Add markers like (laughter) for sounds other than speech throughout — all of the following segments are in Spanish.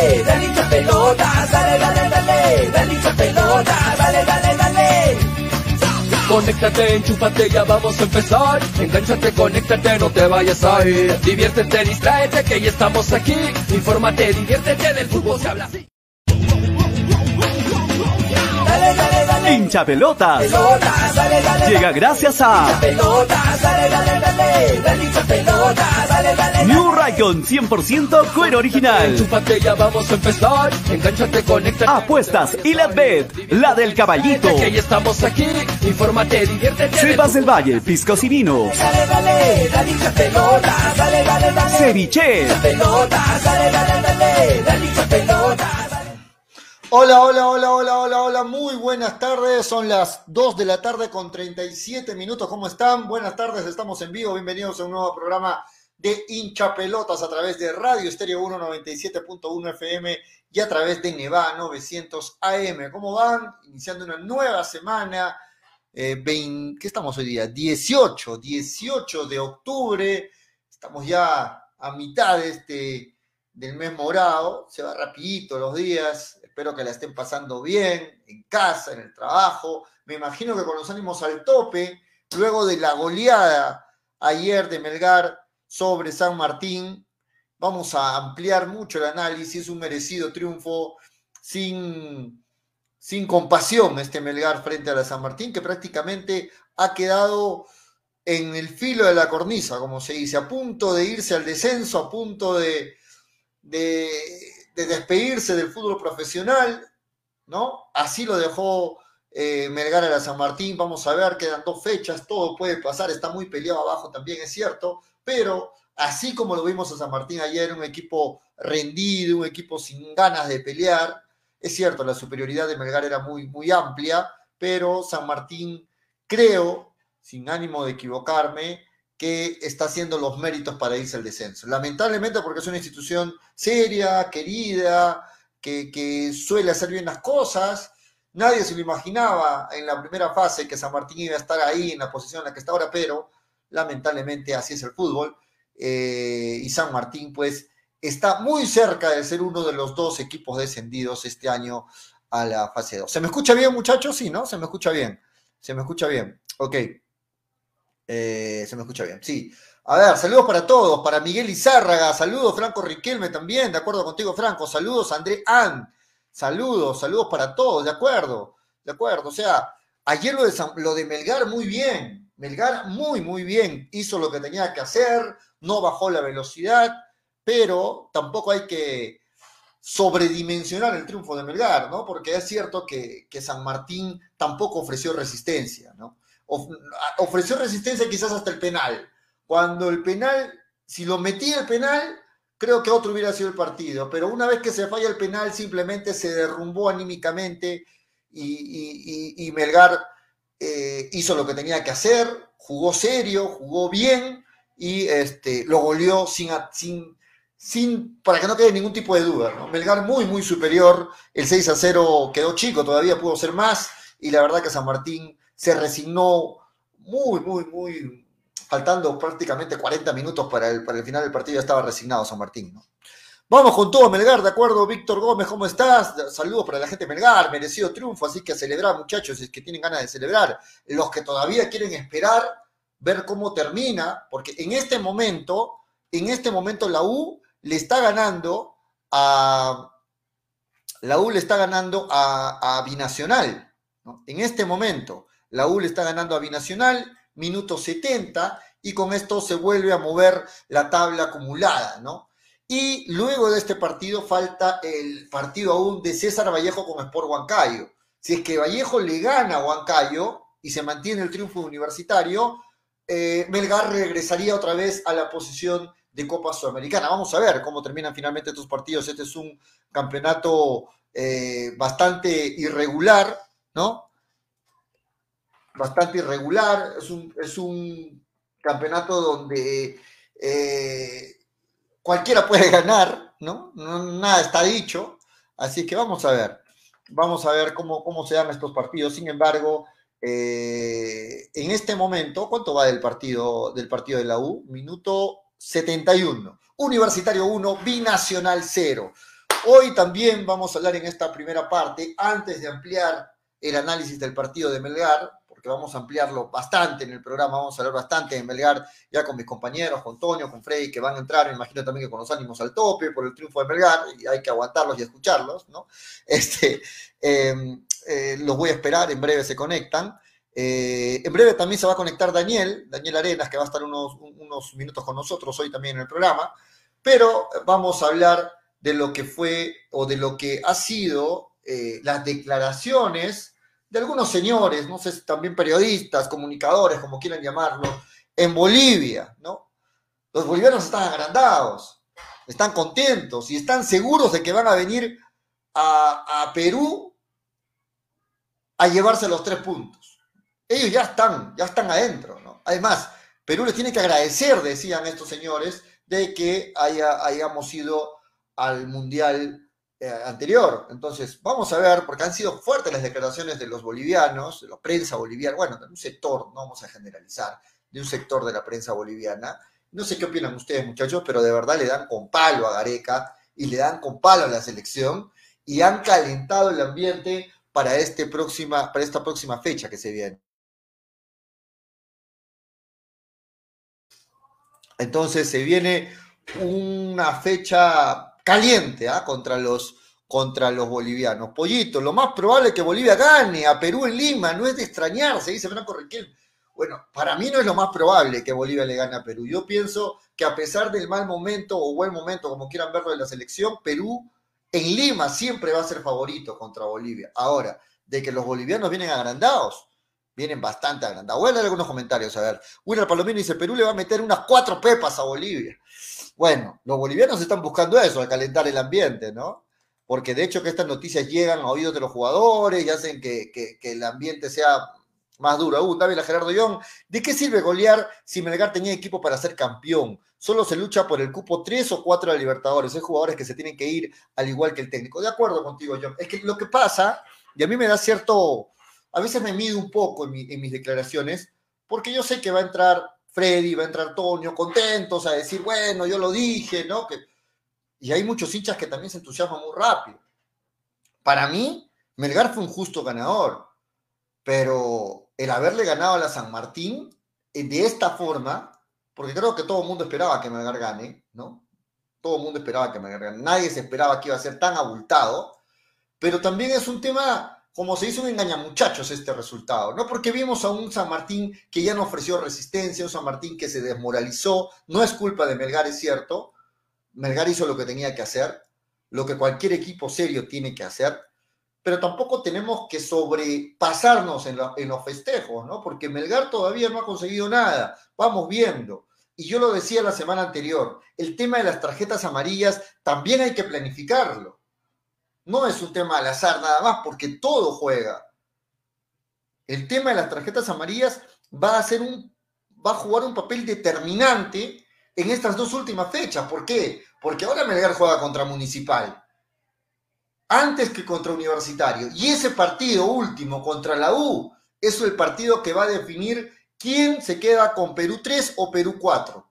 dale, dale, dale hincha pelota, dale, dale, dale, dale hincha pelota, dale, dale, dale. Conéctate, enchúfate, ya vamos a empezar. Engánchate, conéctate, no te vayas a ir. Diviértete, distráete, que ya estamos aquí. Infórmate, diviértete, del fútbol se habla. Hincha pelotas. Pelotas, dale, dale, Llega gracias a pelotas, dale, dale, dale, dale hincha pelota, dale, dale, New Raycon 100% cuero original. Ya vamos a empezar. Engánchate, conéctate. Apuestas y la bet, la del caballito. Que ya estamos aquí. Infórmate, diviértete. Cepas del Valle, piscos y vinos. Dale, dale, dale hincha dale, dale, dale. Ceviche. Dale, dale, dale, dale hincha pelota, dale. Hola, hola, hola, hola, hola, hola, muy buenas tardes. Son las 2 de la tarde con 37 minutos. ¿Cómo están? Buenas tardes, estamos en vivo. Bienvenidos a un nuevo programa de hincha pelotas a través de Radio Estéreo 197.1 FM y a través de Neva 900 AM. ¿Cómo van? Iniciando una nueva semana. Eh, 20 ¿Qué estamos hoy día? 18, 18 de octubre. Estamos ya a mitad de este, del mes morado. Se va rapidito los días. Espero que la estén pasando bien, en casa, en el trabajo. Me imagino que con los ánimos al tope, luego de la goleada ayer de Melgar sobre San Martín, vamos a ampliar mucho el análisis, un merecido triunfo sin, sin compasión este Melgar frente a la San Martín, que prácticamente ha quedado en el filo de la cornisa, como se dice, a punto de irse al descenso, a punto de, de, de despedirse del fútbol profesional, ¿no? Así lo dejó eh, Melgar a la San Martín, vamos a ver, quedan dos fechas, todo puede pasar, está muy peleado abajo también, es cierto, pero así como lo vimos a San Martín ayer, un equipo rendido, un equipo sin ganas de pelear, es cierto, la superioridad de Melgar era muy, muy amplia, pero San Martín, creo, sin ánimo de equivocarme, que está haciendo los méritos para irse al descenso. Lamentablemente porque es una institución seria, querida, que, suele hacer bien las cosas. Nadie se lo imaginaba en la primera fase que San Martín iba a estar ahí en la posición en la que está ahora, pero lamentablemente así es el fútbol. Eh, y San Martín, pues, está muy cerca de ser uno de los dos equipos descendidos este año a la fase 2. ¿Se me escucha bien, muchachos? Sí, ¿no? Se me escucha bien. Se me escucha bien. Ok. Eh, se me escucha bien, sí. A ver, saludos para todos, para Miguel Izárraga, saludos Franco Riquelme también, de acuerdo contigo Franco, saludos André An, saludos, saludos para todos, de acuerdo, de acuerdo, o sea, ayer lo de, San- lo de Melgar muy bien, Melgar muy, muy bien, hizo lo que tenía que hacer, no bajó la velocidad, pero tampoco hay que sobredimensionar el triunfo de Melgar, ¿no? Porque es cierto que, que San Martín tampoco ofreció resistencia, ¿no? Of- ofreció resistencia quizás hasta el penal. Cuando el penal, si lo metía el penal, creo que otro hubiera sido el partido. Pero una vez que se falla el penal, simplemente se derrumbó anímicamente y, Melgar eh, hizo lo que tenía que hacer, jugó serio, jugó bien y este, lo goleó sin, sin, sin, para que no quede ningún tipo de duda. ¿no? Melgar muy, muy superior. El 6 a 0 quedó chico, todavía pudo ser más. Y la verdad que San Martín se resignó muy, muy, muy, faltando prácticamente 40 minutos para el, para el final del partido, ya estaba resignado San Martín. ¿no? Vamos con todo, Melgar, ¿de acuerdo? Víctor Gómez, ¿cómo estás? Saludos para la gente Melgar, merecido triunfo, así que a celebrar, muchachos, si es que tienen ganas de celebrar. Los que todavía quieren esperar, ver cómo termina, porque en este momento, en este momento la U le está ganando a. La U le está ganando a, Binacional. En este momento, la U le está ganando a Binacional, minuto 70, y con esto se vuelve a mover la tabla acumulada, ¿no? Y luego de este partido falta el partido aún de César Vallejo con Sport Huancayo. Si es que Vallejo le gana a Huancayo y se mantiene el triunfo universitario, eh, Melgar regresaría otra vez a la posición de Copa Sudamericana. Vamos a ver cómo terminan finalmente estos partidos. Este es un campeonato eh, bastante irregular, ¿no? Bastante irregular. Es un, es un campeonato donde eh, cualquiera puede (laughs) ganar, ¿no? Nada está dicho. Así que vamos a ver. Vamos a ver cómo, cómo se dan estos partidos. Sin embargo, eh, en este momento, ¿cuánto va del partido, del partido de la U? Minuto 71. Universitario 1, Binacional 0. Hoy también vamos a hablar en esta primera parte, antes de ampliar el análisis del partido de Melgar, porque vamos a ampliarlo bastante en el programa, vamos a hablar bastante de Melgar ya con mis compañeros, con Toño, con Freddy, que van a entrar, me imagino también que con los ánimos al tope por el triunfo de Melgar, y hay que aguantarlos y escucharlos, ¿no? (laughs) Este, em, eh, los voy a esperar, en breve se conectan. Eh, en breve también se va a conectar Daniel, Daniel Arenas, que va a estar unos, unos minutos con nosotros hoy también en el programa, pero vamos a hablar de lo que fue o de lo que ha sido eh, las declaraciones de algunos señores, no sé, también periodistas, comunicadores, como quieran llamarlo, en Bolivia, ¿no? Los bolivianos están agrandados, están contentos y están seguros de que van a venir a, a Perú a llevarse los tres puntos. Ellos ya están, ya están adentro, ¿no? Además, Perú les tiene que agradecer, decían estos señores, de que haya, hayamos ido al Mundial eh, anterior. Entonces, vamos a ver, porque han sido fuertes las declaraciones de los bolivianos, de la prensa boliviana, bueno, de un sector, no vamos a generalizar, de un sector de la prensa boliviana. No sé qué opinan ustedes, muchachos, pero de verdad le dan con palo a Gareca y le dan con palo a la selección y han calentado el ambiente para, este próxima, para esta próxima fecha que se viene. Entonces se viene una fecha caliente ¿ah? contra, los, contra los bolivianos. Pollito, lo más probable es que Bolivia gane a Perú en Lima, no es de extrañarse, dice Franco Riquel. Bueno, para mí no es lo más probable que Bolivia le gane a Perú. Yo pienso que a pesar del mal momento o buen momento, como quieran verlo de la selección, Perú en Lima siempre va a ser favorito contra Bolivia. Ahora, de que los bolivianos vienen agrandados, vienen bastante agrandados. Voy a leer algunos comentarios, a ver. William Palomino dice, Perú le va a meter unas cuatro pepas a Bolivia. Bueno, los bolivianos están buscando eso, a calentar el ambiente, ¿no? Porque de hecho que estas noticias llegan a oídos de los jugadores y hacen que, el ambiente sea más duro aún. David Gerardo Young, ¿de qué sirve golear si Melgar tenía equipo para ser campeón? Solo se lucha por el cupo 3 o 4 de Libertadores. Hay jugadores que se tienen que ir al igual que el técnico. De acuerdo contigo, John. Es que lo que pasa, y a mí me da cierto, a veces me mido un poco en mis declaraciones, porque yo sé que va a entrar Freddy, va a entrar Antonio, contentos a decir, bueno, yo lo dije, ¿no? Que... Y hay muchos hinchas que también se entusiasman muy rápido. Para mí, Melgar fue un justo ganador, pero el haberle ganado a la San Martín eh, de esta forma, porque creo que todo el mundo esperaba que Melgar gane, ¿no? Todo el mundo esperaba que Melgar gane. Nadie se esperaba que iba a ser tan abultado, pero también es un tema como se hizo un engañamuchachos este resultado, ¿no? Porque vimos a un San Martín que ya no ofreció resistencia, un San Martín que se desmoralizó, no es culpa de Melgar, es cierto, Melgar hizo lo que tenía que hacer, lo que cualquier equipo serio tiene que hacer, pero tampoco tenemos que sobrepasarnos en, en los festejos, ¿no? Porque Melgar todavía no ha conseguido nada, vamos viendo. Y yo lo decía la semana anterior, el tema de las tarjetas amarillas también hay que planificarlo no es un tema al azar nada más, porque todo juega. El tema de las tarjetas amarillas va a ser un, va a jugar un papel determinante en estas dos últimas fechas. ¿Por qué? Porque ahora Melgar juega contra Municipal antes que contra Universitario. Y ese partido último contra la U es el partido que va a definir quién se queda con Perú 3 o Perú 4.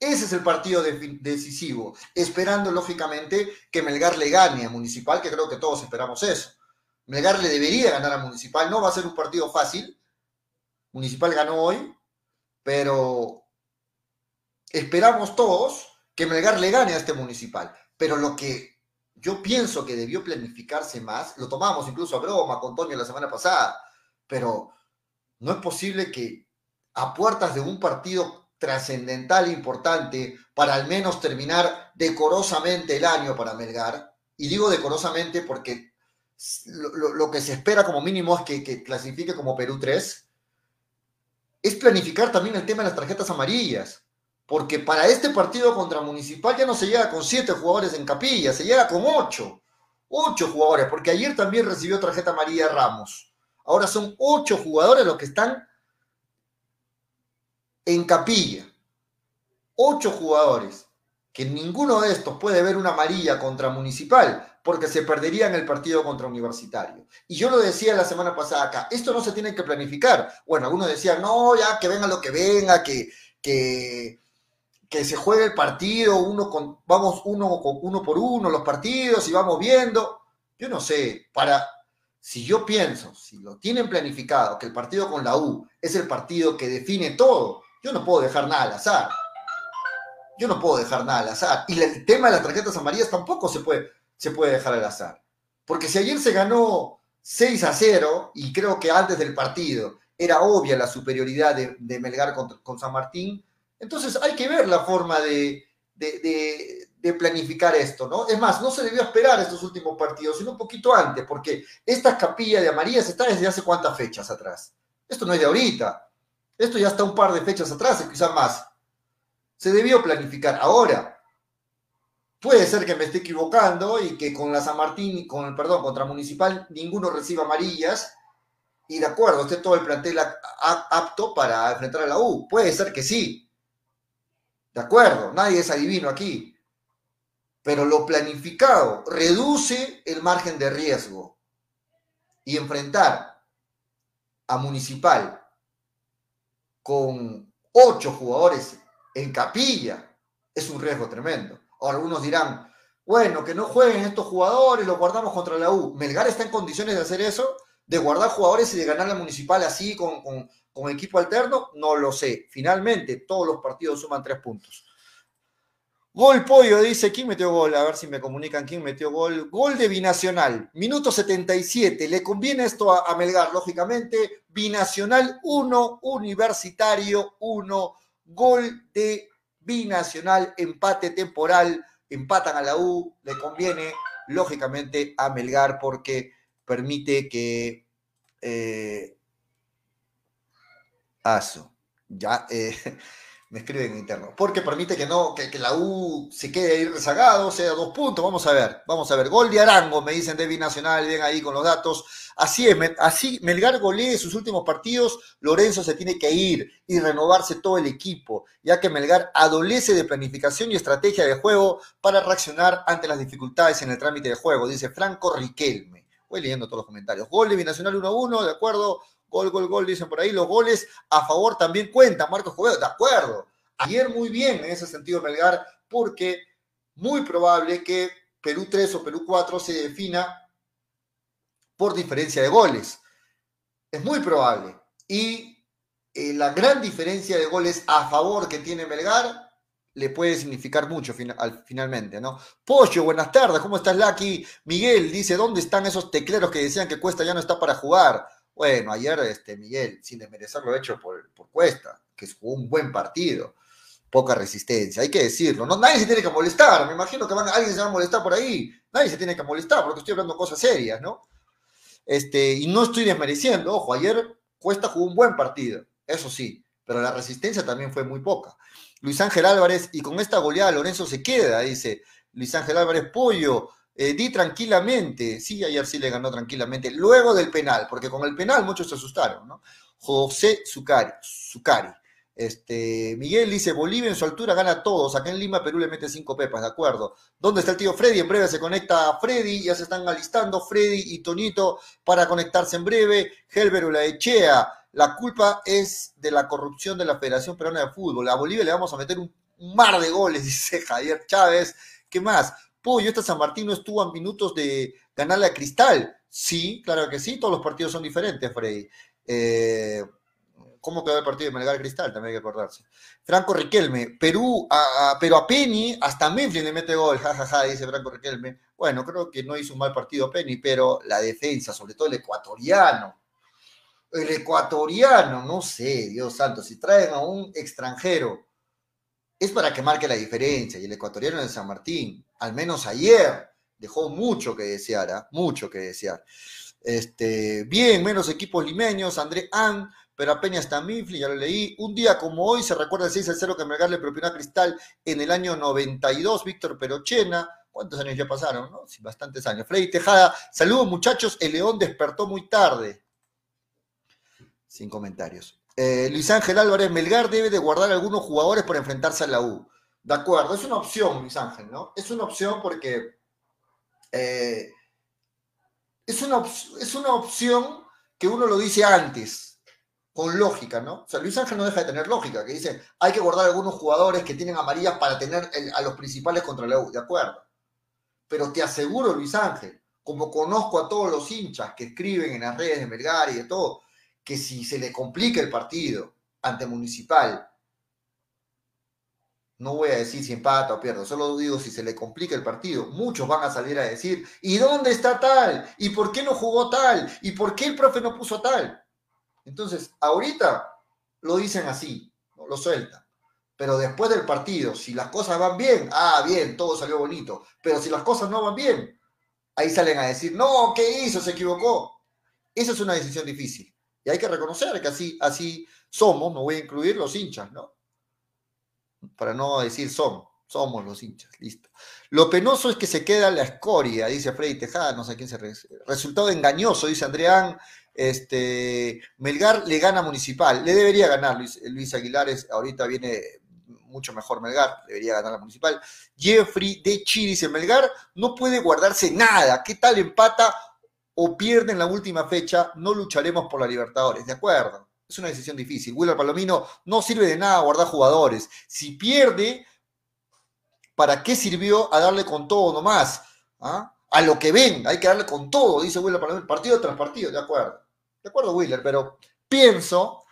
Ese es el partido decisivo, esperando lógicamente que Melgar le gane a Municipal, que creo que todos esperamos eso. Melgar le debería ganar a Municipal, no va a ser un partido fácil. Municipal ganó hoy, pero esperamos todos que Melgar le gane a este Municipal. Pero lo que yo pienso que debió planificarse más, lo tomamos incluso a broma con Toño la semana pasada, pero no es posible que a puertas de un partido trascendental importante para al menos terminar decorosamente el año para Melgar. Y digo decorosamente porque lo, que se espera como mínimo es que, que, clasifique como Perú 3. Es planificar también el tema de las tarjetas amarillas. Porque para este partido contra Municipal ya no se llega con siete jugadores en capilla, se llega con ocho. Ocho jugadores, porque ayer también recibió tarjeta amarilla Ramos. Ahora son ocho jugadores los que están en capilla. Ocho jugadores, que ninguno de estos puede ver una amarilla contra Municipal, porque se perdería en el partido contra Universitario. Y yo lo decía la semana pasada acá, esto no se tiene que planificar. Bueno, algunos decían, no, ya que venga lo que venga, que, que, que se juegue el partido, uno con, vamos uno, con, uno por uno los partidos y vamos viendo. Yo no sé, para, si yo pienso, si lo tienen planificado, que el partido con la U es el partido que define todo, yo no puedo dejar nada al azar. Yo no puedo dejar nada al azar. Y el tema de las tarjetas amarillas tampoco se puede, se puede dejar al azar. Porque si ayer se ganó 6 a 0, y creo que antes del partido era obvia la superioridad de, Melgar con, San Martín, entonces hay que ver la forma de, de, planificar esto, ¿no? Es más, no se debió esperar estos últimos partidos, sino un poquito antes, porque esta capilla de amarillas está desde hace cuántas fechas atrás. Esto no es de ahorita. Esto ya está un par de fechas atrás, quizás más. Se debió planificar. Ahora, Puede ser que me esté equivocando y que con la San Martín, con, perdón, contra Municipal, ninguno reciba amarillas y de acuerdo, esté todo el plantel apto para enfrentar a la U. Puede ser que sí. De acuerdo, nadie es adivino aquí. Pero lo planificado reduce el margen de riesgo. Y enfrentar a Municipal con ocho jugadores en capilla es un riesgo tremendo. Algunos dirán, bueno, que no jueguen estos jugadores, los guardamos contra la U. ¿Melgar está en condiciones de hacer eso? ¿De guardar jugadores y de ganar la municipal así con, con equipo alterno? No lo sé. Finalmente, todos los partidos suman tres puntos. Gol Pollo, dice, ¿quién metió gol? A ver si me comunican quién metió gol. Gol de Binacional, minuto 77. Le conviene esto a, Melgar, lógicamente. Binacional 1, Universitario 1. Gol de binacional, empate temporal, empatan a la U, le conviene lógicamente a Melgar porque permite que... Eh, aso, ya... Eh, me escriben en interno, porque permite que no, que, la U se quede ahí rezagado, sea dos puntos, vamos a ver, vamos a ver, gol de Arango, me dicen de Binacional, bien ahí con los datos, así es, así Melgar golee sus últimos partidos, Lorenzo se tiene que ir y renovarse todo el equipo, ya que Melgar adolece de planificación y estrategia de juego para reaccionar ante las dificultades en el trámite de juego, dice Franco Riquelme, voy leyendo todos los comentarios, gol de Binacional 1-1, de acuerdo, Gol, gol, gol, dicen por ahí. Los goles a favor también cuentan, Marcos Jovedo, de acuerdo. Ayer muy bien en ese sentido Melgar, porque muy probable que Perú 3 o Perú 4 se defina por diferencia de goles. Es muy probable. Y eh, la gran diferencia de goles a favor que tiene Melgar le puede significar mucho finalmente, ¿no? Pollo, buenas tardes, ¿cómo estás, Lucky? Miguel dice, ¿dónde están esos tecleros que decían que Cuesta ya no está para jugar? Bueno, ayer este, Miguel, sin desmerecer lo hecho por, por Cuesta, que jugó un buen partido, poca resistencia, hay que decirlo. No, nadie se tiene que molestar, me imagino que alguien se va a molestar por ahí, nadie se tiene que molestar porque estoy hablando cosas serias, ¿no? Este, y no estoy desmereciendo, ojo, ayer Cuesta jugó un buen partido, eso sí, pero la resistencia también fue muy poca. Luis Ángel Álvarez, y con esta goleada Lorenzo se queda, dice Luis Ángel Álvarez Pollo, eh, di tranquilamente, sí, ayer sí le ganó tranquilamente, luego del penal, porque con el penal muchos se asustaron, ¿no? José Zucari, Zucari. Este, Miguel dice, Bolivia en su altura gana a todos, acá en Lima Perú le mete cinco pepas, de acuerdo. ¿Dónde está el tío Freddy? En breve se conecta Freddy, ya se están alistando Freddy y Tonito para conectarse en breve. Helber Echea, la culpa es de la corrupción de la Federación Peruana de Fútbol. A Bolivia le vamos a meter un mar de goles, (laughs) dice Javier Chávez. ¿Qué más? Pollo, esta San Martín no estuvo a minutos de ganarle a Cristal. Sí, claro que sí, todos los partidos son diferentes, Freddy. Eh, ¿Cómo quedó el partido de Melgar Cristal? También hay que acordarse. Franco Riquelme, Perú, pero a Penny, hasta Memphis le mete gol, jajaja, dice Franco Riquelme. Bueno, creo que no hizo un mal partido Penny, pero la defensa, sobre todo el ecuatoriano, el ecuatoriano, no sé, Dios santo, si traen a un extranjero, es para que marque la diferencia, y el ecuatoriano de San Martín, al menos ayer, dejó mucho que desear, ¿ah? mucho que desear. Este, bien, menos equipos limeños, André An, pero apenas está Mifli, ya lo leí. Un día como hoy se recuerda el 6 al 0 que Melgar le propinó a Cristal en el año 92, Víctor Perochena. ¿Cuántos años ya pasaron? No? Sí, bastantes años. Freddy Tejada, saludos muchachos, el León despertó muy tarde. Sin comentarios. Eh, Luis Ángel Álvarez, Melgar debe de guardar algunos jugadores para enfrentarse a la U. De acuerdo, es una opción, Luis Ángel, ¿no? Es una opción porque eh, es, una es una opción que uno lo dice antes, con lógica, ¿no? O sea, Luis Ángel no deja de tener lógica, que dice, hay que guardar algunos jugadores que tienen amarillas para tener a los principales contra la U, de acuerdo. Pero te aseguro, Luis Ángel, como conozco a todos los hinchas que escriben en las redes de Melgar y de todo, que si se le complica el partido ante Municipal, no voy a decir si empata o pierde, solo digo si se le complica el partido, muchos van a salir a decir, ¿y dónde está tal? ¿Y por qué no jugó tal? ¿Y por qué el profe no puso tal? Entonces, ahorita lo dicen así, lo sueltan. Pero después del partido, si las cosas van bien, ah, bien, todo salió bonito. Pero si las cosas no van bien, ahí salen a decir, no, ¿qué hizo? Se equivocó. Esa es una decisión difícil. Y hay que reconocer que así, así somos, me voy a incluir los hinchas, ¿no? Para no decir son, somos los hinchas, listo. Lo penoso es que se queda la escoria, dice Freddy Tejada, no sé quién se... Resultado engañoso, dice Andreán, este, Melgar le gana Municipal, le debería ganar Luis, Luis Aguilar, ahorita viene mucho mejor Melgar, debería ganar la Municipal. Jeffrey de Chi dice, Melgar no puede guardarse nada, ¿qué tal empata o pierde en la última fecha? No lucharemos por la Libertadores, ¿de acuerdo? Es una decisión difícil. Willard Palomino no sirve de nada guardar jugadores. Si pierde, ¿para qué sirvió a darle con todo nomás? ¿Ah? a lo que ven, hay que darle con todo, dice Willer, partido tras partido, de acuerdo. De acuerdo, Willer, pero pienso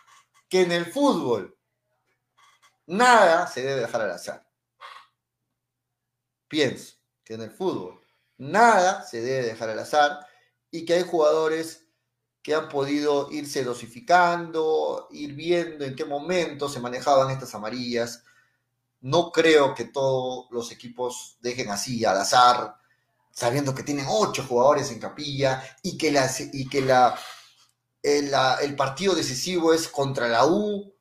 que en el fútbol nada se debe dejar al azar. Pienso que en el fútbol nada se debe dejar al azar y que hay jugadores que han podido irse dosificando, ir viendo en qué momento se manejaban estas amarillas. No creo que todos los equipos dejen así al azar sabiendo que tienen ocho jugadores en capilla y que, y que la, el, partido decisivo es contra la U,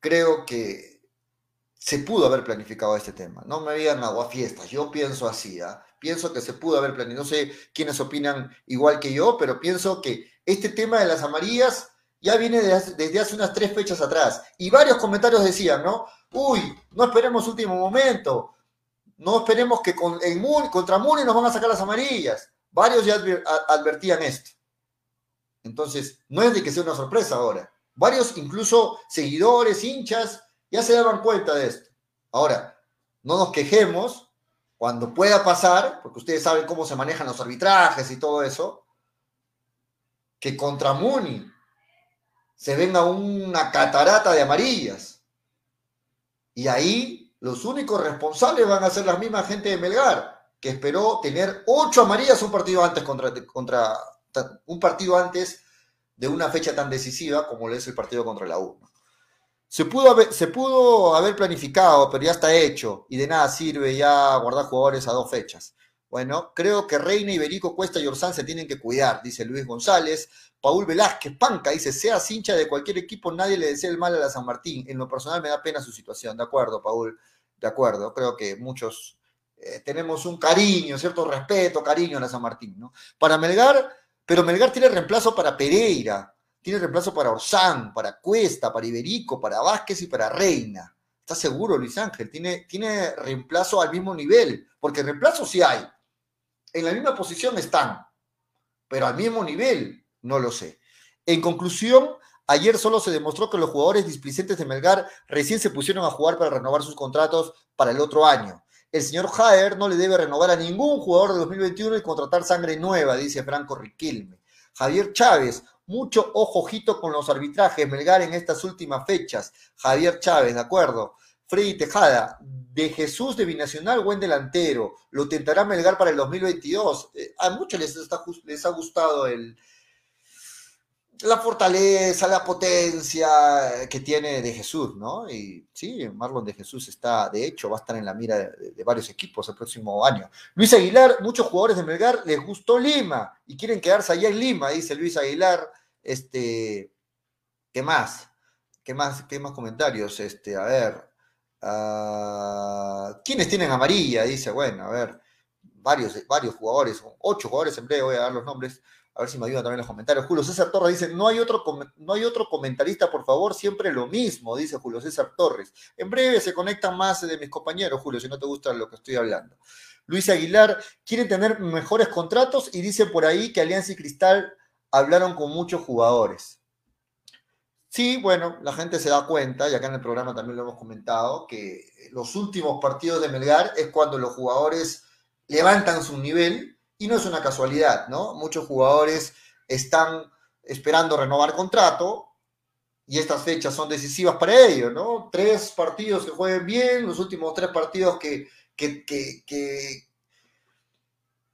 creo que se pudo haber planificado este tema. No me digan agua fiestas, yo pienso así, ¿ah? Pienso que se pudo haber planificado. No sé quiénes opinan igual que yo, pero pienso que este tema de las amarillas ya viene desde, hace unas tres fechas atrás. Y varios comentarios decían, ¿no? Uy, no esperemos último momento, no esperemos que con, contra Muni nos van a sacar las amarillas. Varios ya advertían esto. Entonces, no es de que sea una sorpresa ahora. Varios, incluso seguidores, hinchas, ya se daban cuenta de esto. Ahora, no nos quejemos cuando pueda pasar, porque ustedes saben cómo se manejan los arbitrajes y todo eso, que contra Muni se venga una catarata de amarillas. Y ahí los únicos responsables van a ser las mismas gente de Melgar, que esperó tener ocho amarillas un partido antes contra, contra un partido antes de una fecha tan decisiva como lo es el partido contra la U. Se pudo, haber, planificado, pero ya está hecho y de nada sirve ya guardar jugadores a dos fechas. Bueno, creo que Reina, Iberico, Cuesta y Orsán se tienen que cuidar, dice Luis González. Paul Velázquez, Panca, dice, sea hincha de cualquier equipo, nadie le desea el mal a la San Martín. En lo personal me da pena su situación. De acuerdo, Paul, de acuerdo. Creo que muchos eh, tenemos un cariño, cierto respeto, cariño a la San Martín, ¿no? Para Melgar, pero Melgar tiene reemplazo para Pereira, tiene reemplazo para Orsán, para Cuesta, para Iberico, para Vázquez y para Reina. ¿Estás seguro, Luis Ángel? Tiene, tiene reemplazo al mismo nivel, porque reemplazo sí hay. En la misma posición están, pero al mismo nivel no lo sé. En conclusión, ayer solo se demostró que los jugadores displicentes de Melgar recién se pusieron a jugar para renovar sus contratos para el otro año. El señor Jaer no le debe renovar a ningún jugador de 2021 y contratar sangre nueva, dice Franco Riquelme. Javier Chávez, mucho ojojito con los arbitrajes Melgar en estas últimas fechas. Javier Chávez, de acuerdo. Freddy Tejada, de Jesús de Binacional, buen delantero. Lo tentará Melgar para el 2022. Eh, a muchos les, les ha gustado el, la fortaleza, la potencia que tiene de Jesús, ¿no? Y sí, Marlon de Jesús está, de hecho, va a estar en la mira de, varios equipos el próximo año. Luis Aguilar, muchos jugadores de Melgar les gustó Lima y quieren quedarse allá en Lima, dice Luis Aguilar. Este, ¿qué más? ¿Qué más? ¿Qué más comentarios? Este, a ver. Uh, ¿Quiénes tienen amarilla? Dice, bueno, a ver, varios, varios jugadores, ocho jugadores en breve, voy a dar los nombres. A ver si me ayudan también los comentarios. Julio César Torres dice, no hay, otro, no hay otro comentarista, por favor, siempre lo mismo, dice Julio César Torres. En breve se conectan más de mis compañeros, Julio, si no te gusta lo que estoy hablando. Luis Aguilar, quieren tener mejores contratos y dice por ahí que Alianza y Cristal hablaron con muchos jugadores. Sí, bueno, la gente se da cuenta, y acá en el programa también lo hemos comentado, que los últimos partidos de Melgar es cuando los jugadores levantan su nivel y no es una casualidad, ¿no? Muchos jugadores están esperando renovar contrato y estas fechas son decisivas para ellos, ¿no? Tres partidos que jueguen bien, los últimos tres partidos que, que, que,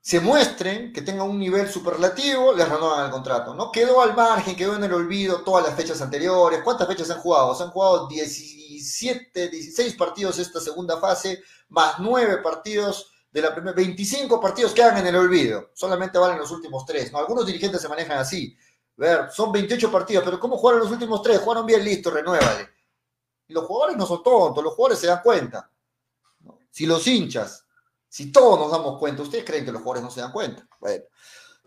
se muestren, que tengan un nivel superlativo, les renovan el contrato, ¿no? Quedó al margen, quedó en el olvido todas las fechas anteriores. ¿Cuántas fechas han jugado? Se han jugado 17, 16 partidos esta segunda fase, más 9 partidos de la primera, 25 partidos quedan en el olvido, solamente valen los últimos tres, ¿no? Algunos dirigentes se manejan así, ver, son 28 partidos, pero ¿cómo jugaron los últimos tres? Jugaron bien, listo, renuévale. los jugadores no son tontos, los jugadores se dan cuenta. Si los hinchas si todos nos damos cuenta, ¿ustedes creen que los jugadores no se dan cuenta? Bueno,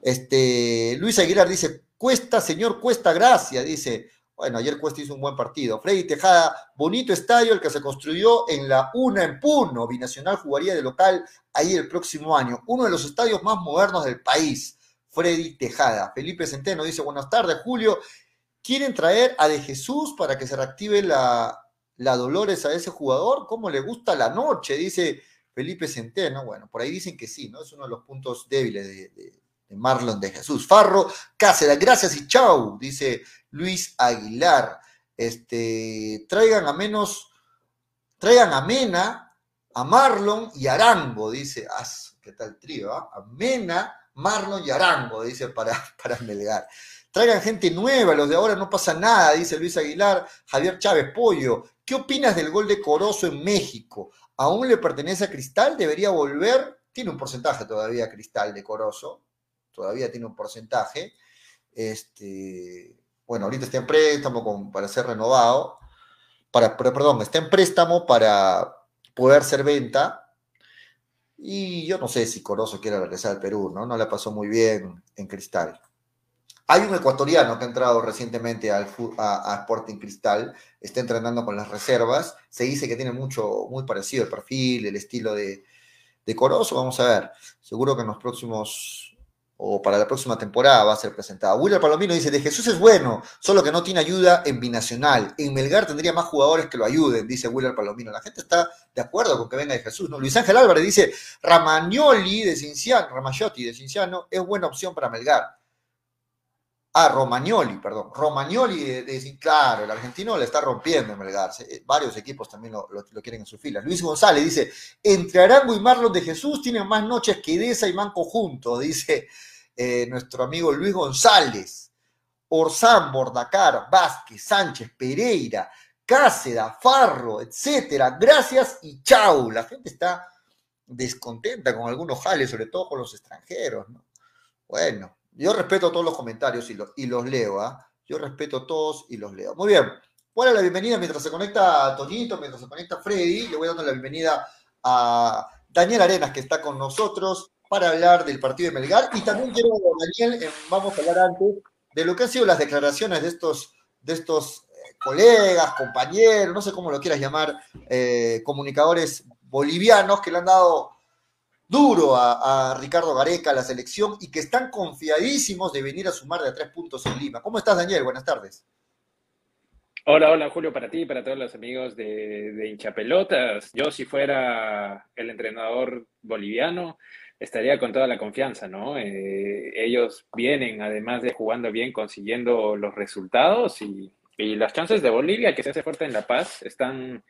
este, Luis Aguilar dice, Cuesta, señor Cuesta, gracias, dice. Bueno, ayer Cuesta hizo un buen partido. Freddy Tejada, bonito estadio el que se construyó en la UNA en Puno. Binacional jugaría de local ahí el próximo año. Uno de los estadios más modernos del país. Freddy Tejada. Felipe Centeno dice, buenas tardes, Julio. ¿Quieren traer a De Jesús para que se reactive la, la Dolores a ese jugador? ¿Cómo le gusta la noche? Dice Felipe Centeno, bueno, por ahí dicen que sí, ¿no? Es uno de los puntos débiles de, Marlon de Jesús. Farro Cáceres, gracias y chau, dice Luis Aguilar. Este, traigan a menos, traigan a Mena, a Marlon y Arango, dice, ¿qué tal trío? Ah? A Mena, Marlon y Arango, dice para, (laughs) para Melgar. Traigan gente nueva, los de ahora no pasa nada, dice Luis Aguilar. Javier Chávez Pollo, ¿qué opinas del gol de Corozo en México? Aún le pertenece a Cristal, debería volver, tiene un porcentaje todavía Cristal de Corozo, todavía tiene un porcentaje, este, bueno, ahorita está en préstamo para ser renovado, para, perdón, está en préstamo para poder ser venta, y yo no sé si Corozo quiere regresar al Perú, ¿no? No le pasó muy bien en Cristal. Hay un ecuatoriano que ha entrado recientemente al, Sporting Cristal, está entrenando con las reservas, se dice que tiene mucho, muy parecido el perfil, el estilo de, de Corozo, vamos a ver, seguro que en los próximos, o para la próxima temporada va a ser presentado. William Palomino dice, de Jesús es bueno, solo que no tiene ayuda en Binacional, en Melgar tendría más jugadores que lo ayuden, dice William Palomino, la gente está de acuerdo con que venga de Jesús, ¿no? Luis Ángel Álvarez dice, Ramagnoli de Cinciano, Ramagiotti de Cinciano es buena opción para Melgar Ah, Romagnoli, perdón. Romagnoli, de, claro, el argentino le está rompiendo en Melgar. Eh, varios equipos también lo, quieren en su fila. Luis González dice, entre Arango y Marlon de Jesús tienen más noches que Deza y Manco juntos, (laughs) dice eh, nuestro amigo Luis González. Orzán, Bordacar, Vázquez, Sánchez, Pereira, Cáceda, Farro, etcétera. Gracias y chau. La gente está descontenta con algunos jales, sobre todo con los extranjeros, ¿no? Bueno, yo respeto todos los comentarios y, los leo, ¿ah? Yo respeto todos y los leo. Muy bien. Bueno, la bienvenida mientras se conecta Toñito, mientras se conecta Freddy. Le voy dando la bienvenida a Daniel Arenas, que está con nosotros para hablar del partido de Melgar. Y también quiero, Daniel, eh, vamos a hablar antes de lo que han sido las declaraciones de estos, de estos eh, colegas, compañeros, no sé cómo lo quieras llamar, eh, comunicadores bolivianos que le han dado duro a, Ricardo Gareca, a la selección, y que están confiadísimos de venir a sumar de a tres puntos en Lima. ¿Cómo estás, Daniel? Buenas tardes. Hola, hola Julio, para ti y para todos los amigos de, de hinchapelotas. Yo si fuera el entrenador boliviano, estaría con toda la confianza, ¿no? Eh, ellos vienen, además de jugando bien, consiguiendo los resultados y, y las chances de Bolivia, que se hace fuerte en La Paz, están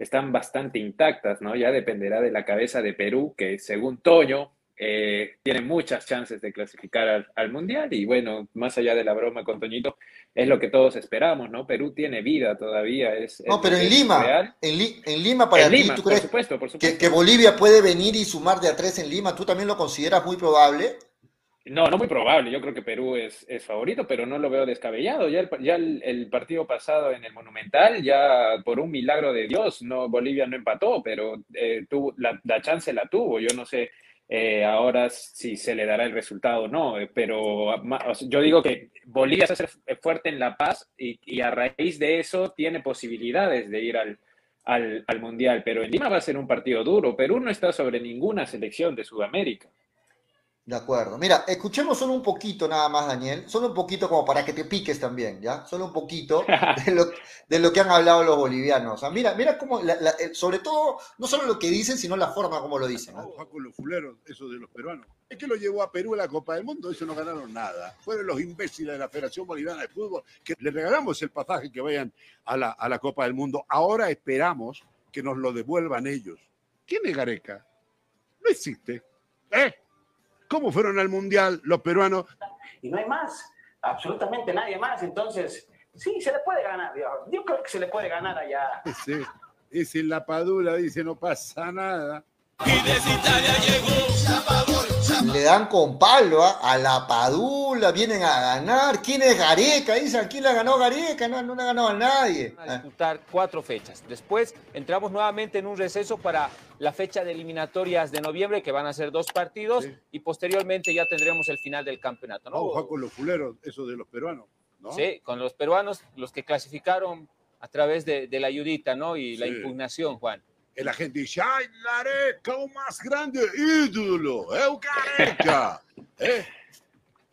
están bastante intactas, ¿no? Ya dependerá de la cabeza de Perú, que según Toño eh, tiene muchas chances de clasificar al, Mundial. Y bueno, más allá de la broma con Toñito, es lo que todos esperamos, ¿no? Perú tiene vida todavía. Es, no, pero en Lima, en, Lima para ti, ¿tú crees por supuesto, Que, que Bolivia puede venir y sumar de a tres en Lima? ¿Tú también lo consideras muy probable? No, no muy probable. Yo creo que Perú es, favorito, pero no lo veo descabellado. Ya, el, partido pasado en el Monumental, ya por un milagro de Dios, no Bolivia no empató, pero eh, tuvo, la, chance la tuvo. Yo no sé eh, ahora si se le dará el resultado o no, eh, pero yo digo que Bolivia se hace fuerte en La Paz y, y, a raíz de eso tiene posibilidades de ir al, al, al Mundial, pero en Lima va a ser un partido duro. Perú no está sobre ninguna selección de Sudamérica. De acuerdo. Mira, escuchemos solo un poquito nada más, Daniel. Solo un poquito como para que te piques también, ¿ya? Solo un poquito (laughs) de lo, de lo que han hablado los bolivianos. O sea, mira, mira cómo, la- la- eh, sobre todo, no solo lo que dicen, sino la forma como lo dicen. ¿no? Ojo con los fuleros, eso de los peruanos. Es que lo llevó a Perú a la Copa del Mundo, eso no ganaron nada. Fueron los imbéciles de la Federación Boliviana de Fútbol que le regalamos el pasaje que vayan a la, a la Copa del Mundo. Ahora esperamos que nos lo devuelvan ellos. ¿Quién es Gareca? No existe. ¿Eh? ¿Cómo fueron al Mundial los peruanos? y no hay más, absolutamente nadie más. Entonces, sí, se le puede ganar. Yo, yo creo que se le puede ganar allá. (laughs) Ese, ese la padula dice no pasa nada. Le dan con palo ¿ah? a la Padula, vienen a ganar. ¿Quién es Gareca? Dicen, ¿quién le ganó Gareca? No, no le ha ganado a nadie. a disputar cuatro fechas. Después entramos nuevamente en un receso para la fecha de eliminatorias de noviembre, que van a ser dos partidos, Sí. y posteriormente ya tendremos el final del campeonato. ¿no? Ojo con los fuleros, eso de los peruanos. ¿no? Sí, con los peruanos, los que clasificaron a través de, de la ayudita, ¿no? Y la impugnación, Juan. La gente dice, ¡ay, Gareca, o más grande ídolo! ¡Es Gareca! (laughs) ¿Eh?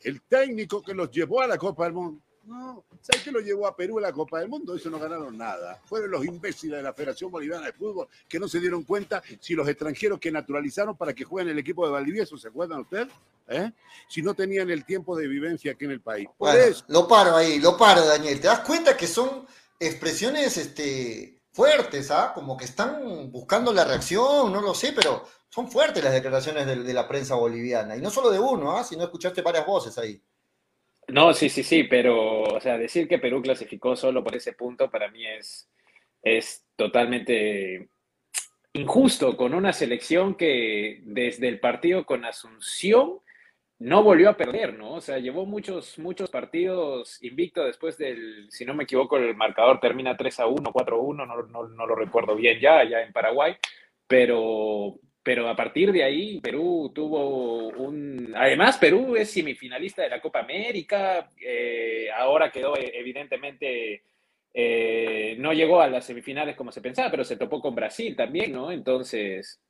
El técnico que los llevó a la Copa del Mundo. No, ¿sabes qué lo llevó a Perú a la Copa del Mundo? Eso no ganaron nada. Fueron los imbéciles de la Federación Boliviana de Fútbol que no se dieron cuenta si los extranjeros que naturalizaron para que jueguen el equipo de Valdivieso, ¿se acuerdan ustedes? ¿Eh? Si no tenían el tiempo de vivencia aquí en el país. Por Bueno, eso. lo paro ahí, lo paro, Daniel. ¿Te das cuenta que son expresiones este, fuertes, ¿ah? Como que están buscando la reacción, no lo sé, pero son fuertes las declaraciones de, la prensa boliviana. Y no solo de uno, ¿ah? Sino escuchaste varias voces ahí. No, sí, sí, sí, pero, o sea, decir que Perú clasificó solo por ese punto para mí es, es totalmente injusto con una selección que desde el partido con Asunción no volvió a perder, ¿no? O sea, llevó muchos, muchos partidos invicto después del, si no me equivoco, el marcador termina 3 a 1, 4 a 1, no, no, no lo recuerdo bien ya, ya en Paraguay, pero, pero a partir de ahí Perú tuvo un... Además, Perú es semifinalista de la Copa América, eh, ahora quedó eh, evidentemente... eh, no llegó a las semifinales como se pensaba, pero se topó con Brasil también, ¿no? Entonces,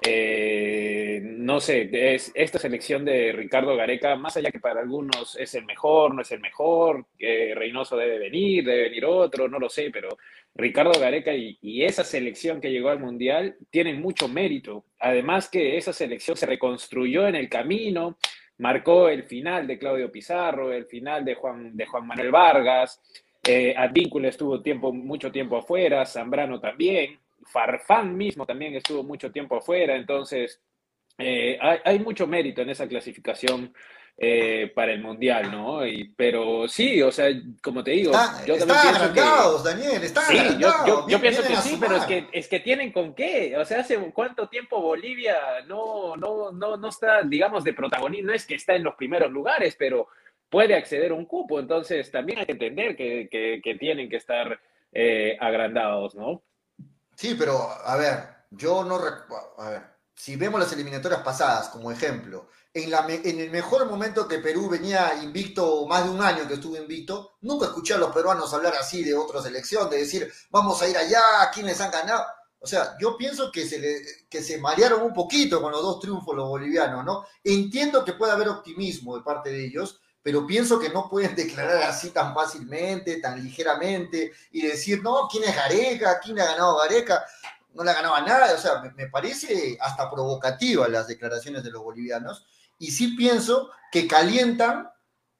eh, no sé, es, esta selección de Ricardo Gareca, más allá que para algunos es el mejor, no es el mejor, que Reynoso debe venir, debe venir otro, no lo sé, pero Ricardo Gareca y, esa selección que llegó al Mundial tienen mucho mérito. Además que esa selección se reconstruyó en el camino, marcó el final de Claudio Pizarro, el final de Juan, de Juan Manuel Vargas, eh, Advíncula estuvo tiempo, mucho tiempo afuera, Zambrano también, Farfán mismo también estuvo mucho tiempo afuera, entonces eh, hay, hay mucho mérito en esa clasificación eh, para el Mundial, ¿no? Y- pero sí, o sea, como te digo, Está- yo también pienso que... Daniel, están Sí, yo, pienso que sí, pero es que, es que tienen con qué. O sea, hace cuánto tiempo Bolivia no, no, no, no está, digamos, de protagonismo. No es que está en los primeros lugares, pero puede acceder a un cupo. Entonces, también hay que entender que, que- que tienen que estar eh, agrandados, ¿no? Sí, pero a ver, yo no A ver, si vemos las eliminatorias pasadas como ejemplo, en, la en el mejor momento que Perú venía invicto, más de un año que estuvo invicto, nunca escuché a los peruanos hablar así de otra selección, de decir, vamos a ir allá, ¿a quiénes han ganado? O sea, yo pienso que se, que se marearon un poquito con los dos triunfos los bolivianos, ¿no? Entiendo que puede haber optimismo de parte de ellos, pero pienso que no pueden (laughs) declarar así tan fácilmente, tan ligeramente, y decir, no, ¿quién es Gareca? ¿Quién ha ganado Gareca? No le ha ganado a nada, o sea, me, me parece hasta provocativa las declaraciones de los bolivianos, y sí pienso que calientan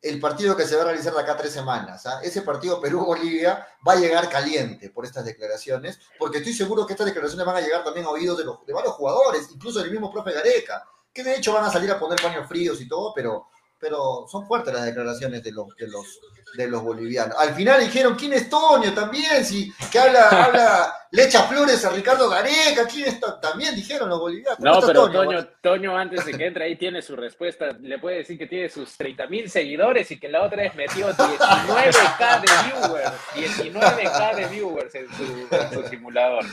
el partido que se va a realizar de acá tres semanas. ¿ah? Ese partido Perú-Bolivia va a llegar caliente por estas declaraciones, porque estoy seguro que estas declaraciones van a llegar también a oídos de, de varios jugadores, incluso del mismo profe Gareca, que de hecho van a salir a poner paños fríos y todo, pero, pero son fuertes las declaraciones de los, de los, de los bolivianos. Al final dijeron, ¿quién es Toño? También, si, que habla, (laughs) habla, le echa flores a Ricardo Gareca, ¿quién es To-?" También dijeron los bolivianos. ¿Cómo No, pero Toño? Toño, Toño, antes de que entre ahí, tiene su respuesta. Le puede decir que tiene sus 30 mil seguidores y que la otra vez metió 19k de viewers. 19k de viewers en su, en su simulador.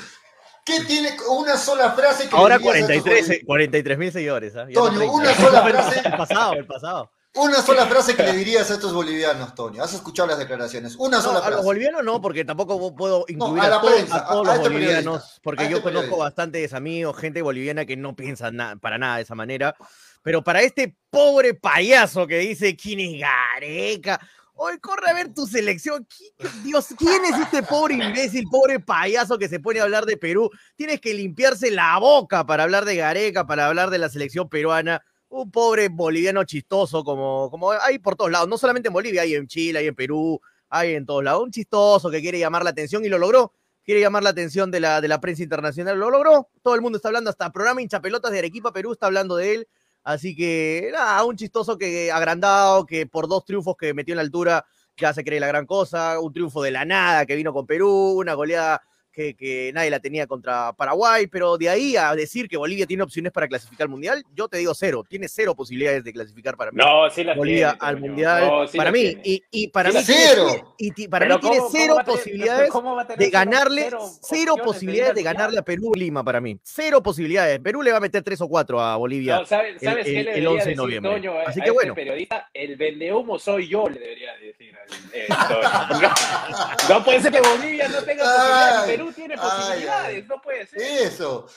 ¿Qué tiene una sola frase que le Ahora dirías a estos 43 bolivianos? 43 mil seguidores. ¿ah? Ya Toño, no 30. una sola (laughs) frase. El pasado, el pasado. Una sola (laughs) frase que le dirías a estos bolivianos, Toño. Has escuchado las declaraciones. Una No, sola a los frase. bolivianos no, porque tampoco puedo incluir a a, la todos, prensa, a todos a- los este bolivianos, porque yo este conozco periodista. bastantes amigos, gente boliviana que no piensa na- para nada de esa manera. Pero para este pobre payaso que dice quién es Gareca, hoy corre a ver tu selección. ¿Qui- Dios, ¿quién es este pobre imbécil, pobre payaso que se pone a hablar de Perú? Tienes que limpiarse la boca para hablar de Gareca, para hablar de la selección peruana. Un pobre boliviano chistoso, como, como hay por todos lados, no solamente en Bolivia, hay en Chile, hay en Perú, hay en todos lados. Un chistoso que quiere llamar la atención y lo logró. Quiere llamar la atención de la, de la prensa internacional, lo logró. Todo el mundo está hablando, hasta programa hinchapelotas de Arequipa, Perú está hablando de él. Así que, nada, un chistoso que agrandado, que por dos triunfos que metió en la altura ya se cree la gran cosa. Un triunfo de la nada que vino con Perú, una goleada que, que nadie la tenía contra Paraguay, pero de ahí a decir que Bolivia tiene opciones para clasificar al Mundial, yo te digo cero. Tiene cero posibilidades de clasificar para mí. No, sí las Bolivia tiene, al. Mundial. No, sí para mí, tiene. y, y para Sí mí tiene Cero. y para Pero mí tiene ¿cómo- cero posibilidades de ganarle, cero posibilidades de ganarle a Perú Lima para mí. Cero posibilidades. Perú le va a meter tres o cuatro a Bolivia. No, ¿sabes, el- sabes qué el- le el debería 11 de noviembre. Toño, Así que este bueno. periodista? El vendehumo soy yo, le debería decir. al- eh, (laughs) no, puede ser que Bolivia no tenga posibilidades, Ay, Perú tiene posibilidades, ay. no puede ser. Eso.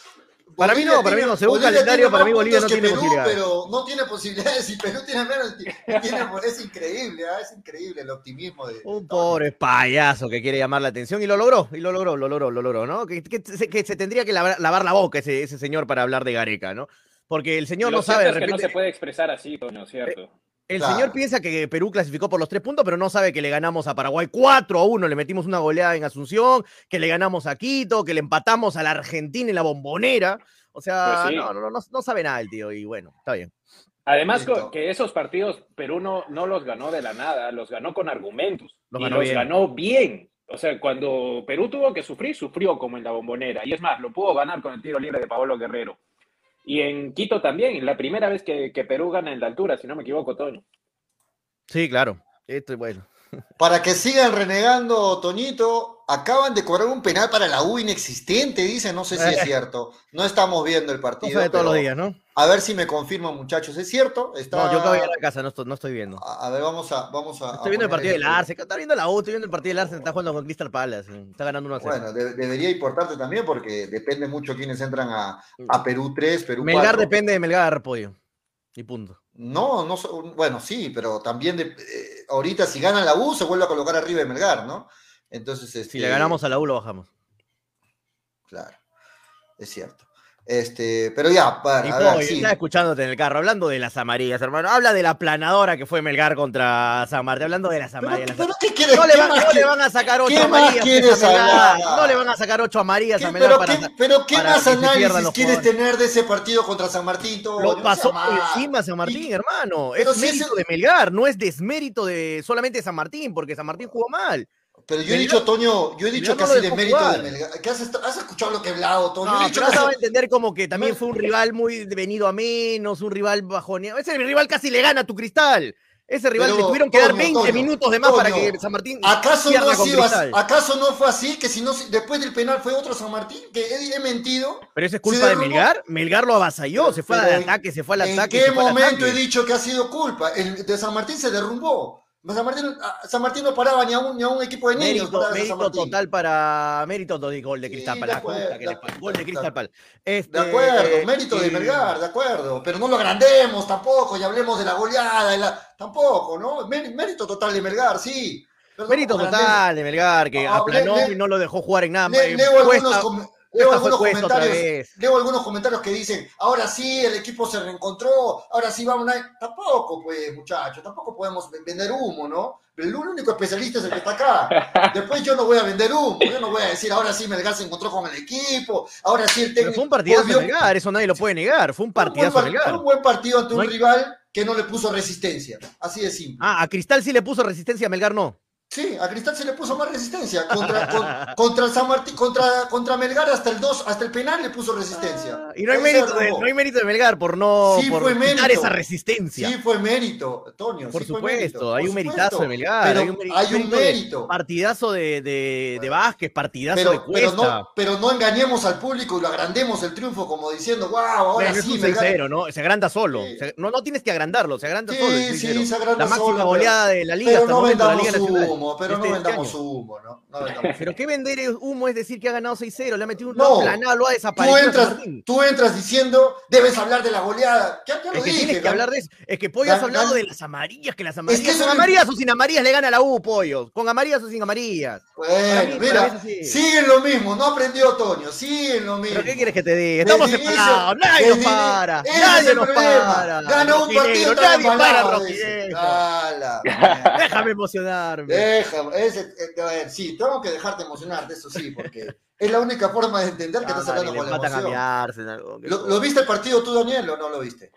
Para mí no, para mí no, según calendario, para mí Bolivia no tiene Perú, posibilidades. Pero no tiene posibilidades y Perú tiene menos. tiene- es increíble, ah, es increíble el optimismo de. Un pobre payaso que quiere llamar la atención y lo logró, y lo logró, lo logró, lo logró, ¿no? Que, que se, que se tendría que lavar, lavar la boca ese, ese señor para hablar de Gareca, ¿no? Porque el señor Lo no sabe, de es que no repente, se puede expresar así, Toño, ¿cierto? El Claro. señor piensa que Perú clasificó por los tres puntos, pero no sabe que le ganamos a Paraguay 4 a 1, le metimos una goleada en Asunción, que le ganamos a Quito, que le empatamos a la Argentina en la bombonera. O sea, Pues sí. no, no, no, no sabe nada el tío, y bueno, está bien. Además, Listo. que esos partidos Perú no, no los ganó de la nada, los ganó con argumentos. Los y ganó los bien. ganó bien. O sea, cuando Perú tuvo que sufrir, sufrió como en la bombonera. Y es más, lo pudo ganar con el tiro libre de Paolo Guerrero. Y en Quito también, la primera vez que, que Perú gana en la altura, si no me equivoco, Toño. Sí, claro. Esto es bueno. (laughs) Para que sigan renegando, Toñito, acaban de cobrar un penal para la U inexistente, dice, no sé si es (laughs) cierto. No estamos viendo el partido. Cosa de todos pero los días, ¿no? A ver si me confirman, muchachos. ¿Es cierto? Está... No, yo acabo de ir a la casa, no estoy, no estoy viendo. A a ver, vamos a. Vamos a Estoy viendo el partido del el- Arce. Está viendo la U, estoy viendo el partido del Arce. Está jugando con Crystal Palace. Está ganando 1 a 0. Bueno, de- debería importarte también porque depende mucho quiénes entran a, a Perú 3, Perú Melgar 4. depende de Melgar, pollo. Y punto. No, no, bueno, sí, pero también de- eh, ahorita si gana la U se vuelve a colocar arriba de Melgar, ¿no? Entonces, este, Si le ganamos a la U, lo bajamos. Claro, es cierto. Este, pero ya, para, Y a ver, pollo, sí. estaba escuchándote en el carro, hablando de las amarillas, hermano. Habla de la planadora que fue Melgar contra San Martín, hablando de las Pero, amarillas. pero ¿qué quieres? no le, ¿Qué van, no le van a sacar ocho amarillas. quieres Melgar. No le van a sacar ocho amarillas ¿Qué- a Melgar pero, para. qué, pero qué para más análisis quieres tener de ese partido contra San Martín? Lo No pasó por encima San Martín, Y- hermano. Es si mérito ese- de Melgar, no es desmérito de solamente San Martín, porque San Martín jugó mal. Pero yo he dicho, Toño, yo he dicho Melgar no lo de mérito de. Melgar. ¿Qué has, est- has escuchado lo que he hablado, Toño? No, Yo he dicho pero a entender como que también fue un rival muy venido a menos, un rival bajoneado. Ese rival casi le gana a tu cristal. Ese rival Pero, le tuvieron que dar Toño, 20 Toño, minutos de más para que San Martín ¿Acaso no, así-. ¿Acaso no fue así? Que si no, si- después del penal fue otro San Martín, que he, he mentido. Pero eso es culpa de. Melgar. Melgar lo avasalló, Pero- se fue al en- ataque, se fue al ¿En ataque. qué fue al momento he dicho que ha sido culpa? El de San Martín se derrumbó. San Martín, ah, San Martín no paraba ni a un, ni a un equipo de niños. Mérito, mérito total para mérito de gol de Cristal Sí, para de acuerdo, que le de- gol de de- Cristal Pal. De Este, acuerdo, mérito de y- Melgar, de acuerdo. Pero no lo agrandemos tampoco y hablemos de la goleada. la- Tampoco, ¿no? Mé- Mérito total de Melgar, sí. Pero Mérito total de Melgar, que Ah, aplanó le- le- y no lo dejó jugar en nada. Le- Eh, leo, algunos, com- leo fue algunos comentarios, vez. leo algunos comentarios que dicen, ahora sí, el equipo se reencontró, ahora sí vamos a... Tampoco, pues, muchachos, tampoco podemos vender humo, ¿no? El único especialista es el que está acá. (laughs) Después yo no voy a vender humo, yo no voy a decir, ahora sí Melgar se encontró con el equipo, ahora sí el Pero técnico... fue un partidazo volvió- Melgar, eso nadie lo puede negar. Fue un fue un buen partidazo de par- Melgar. fue un buen partido ante No un hay- rival que no le puso resistencia, así de simple. Ah, a Cristal sí le puso resistencia, a Melgar no. Sí, a Cristal se le puso más resistencia. Contra, con- contra el San Martín, contra, contra Melgar hasta el 2, hasta el penal le puso resistencia. Ah, Y no hay, mérito de, no hay mérito de Melgar por no Sí, por fue quitar mérito. esa resistencia. Sí, fue mérito, Toño. por sí fue supuesto, mérito, hay por un meritazo supuesto. de Melgar. Pero hay un, meri- hay un mérito de- partidazo de, de, de Vázquez, partidazo de Pero, pero, Cuesta. no, pero no engañemos al público y lo agrandemos el triunfo como diciendo, wow, ahora Bueno, es sí, un Melgar. 6-0, ¿no? Se agranda solo. Sí. Se- no, no tienes que agrandarlo, se agranda Sí, solo. el sí, 6-0. se agranda La máxima solo, goleada de la liga Pero hasta no momento, la vendamos Liga Nacional. Humo, pero Este- no este vendamos año. humo, ¿no? No vendamos Pero qué vender humo es decir que ha ganado 6-0, le ha metido un No, planado, lo ha Tú desaparecido. entras, San Martín. tú entras diciendo, debes hablar de la goleada. Ya, ya lo Es que dije. tienes que hablar de eso. Es que Pollo has hablado de las amarillas, que las amarillas. que eso con es- amarillas o sin amarillas le gana la U, Pollo. Con amarillas o sin amarillas. Bueno, mí, mira, es siguen lo mismo, no aprendió Toño, siguen lo mismo. ¿Pero qué quieres que te diga? Estamos separados, nadie nos para, es nadie nos para. Gana un partido nadie para Déjame emocionarme. Deja, ese, eh, a ver, sí, tengo que dejarte emocionarte, eso sí, porque es la única forma de entender que Ah, estás hablando con la matan a mi emoción. Arsenal. ¿Lo, viste el partido tú, Daniel, o no lo viste?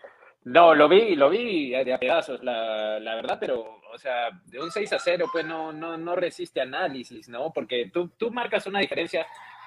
No, lo vi, lo vi de a pedazos, la, la verdad, pero, o sea, de un 6 a 0, pues no, no, no resiste análisis, ¿no? Porque tú, tú marcas una diferencia.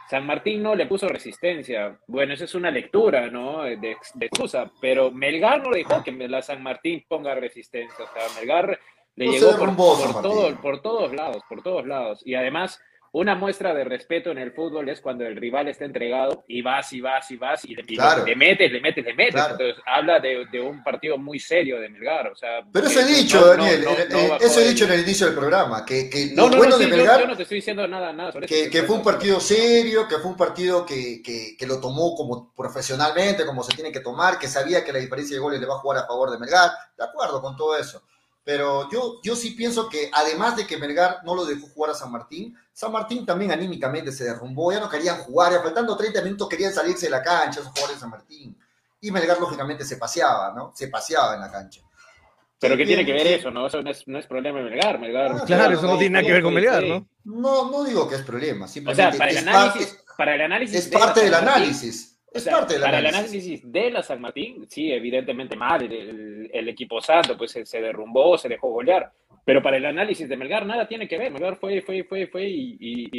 San Martín no le puso resistencia. Bueno, esa es una lectura, ¿no? De, de excusa, pero Melgar no dejó que la San Martín ponga resistencia. O sea, Melgar le No llegó por, por, todo, por todos lados, por todos lados. Y además, una muestra de respeto en el fútbol es cuando el rival está entregado y vas y vas y vas y le, y Claro. le metes, le metes, le metes. Claro. Entonces, habla de, de un partido muy serio de Melgar. O sea, Pero eso he dicho, no- Daniel, no- eh, no eh, eso he dicho en el inicio del programa, que, que No, lo no, bueno no, de sí, yo- Melgar yo, no te estoy diciendo nada, nada sobre que, eso. que fue un partido serio, que fue un partido que, que- que lo tomó como profesionalmente, como se tiene que tomar, que sabía que la diferencia de goles le va a jugar a favor de Melgar, de acuerdo con todo eso. Pero yo, yo sí pienso que además de que Melgar no lo dejó jugar a San Martín, San Martín también anímicamente se derrumbó, ya no querían jugar, ya faltando 30 minutos querían salirse de la cancha esos jugadores de San Martín. Y Melgar lógicamente se paseaba, ¿no? Se paseaba en la cancha. Pero ¿qué tiene que ver eso? No, eso no es, no es problema de Melgar. Melgar Ah, Claro, eso no tiene nada que ver con Melgar. ¿no? No, no digo que es problema, O sea, simplemente para el es análisis, parte, para el análisis es de parte del San Análisis. o Es sea, parte del para el análisis. análisis de la San Martín, sí, evidentemente mal, el, el- el equipo santo, pues se, se derrumbó, se dejó golear. Pero para el análisis de Melgar nada tiene que ver. Melgar fue, fue, fue, fue y, y,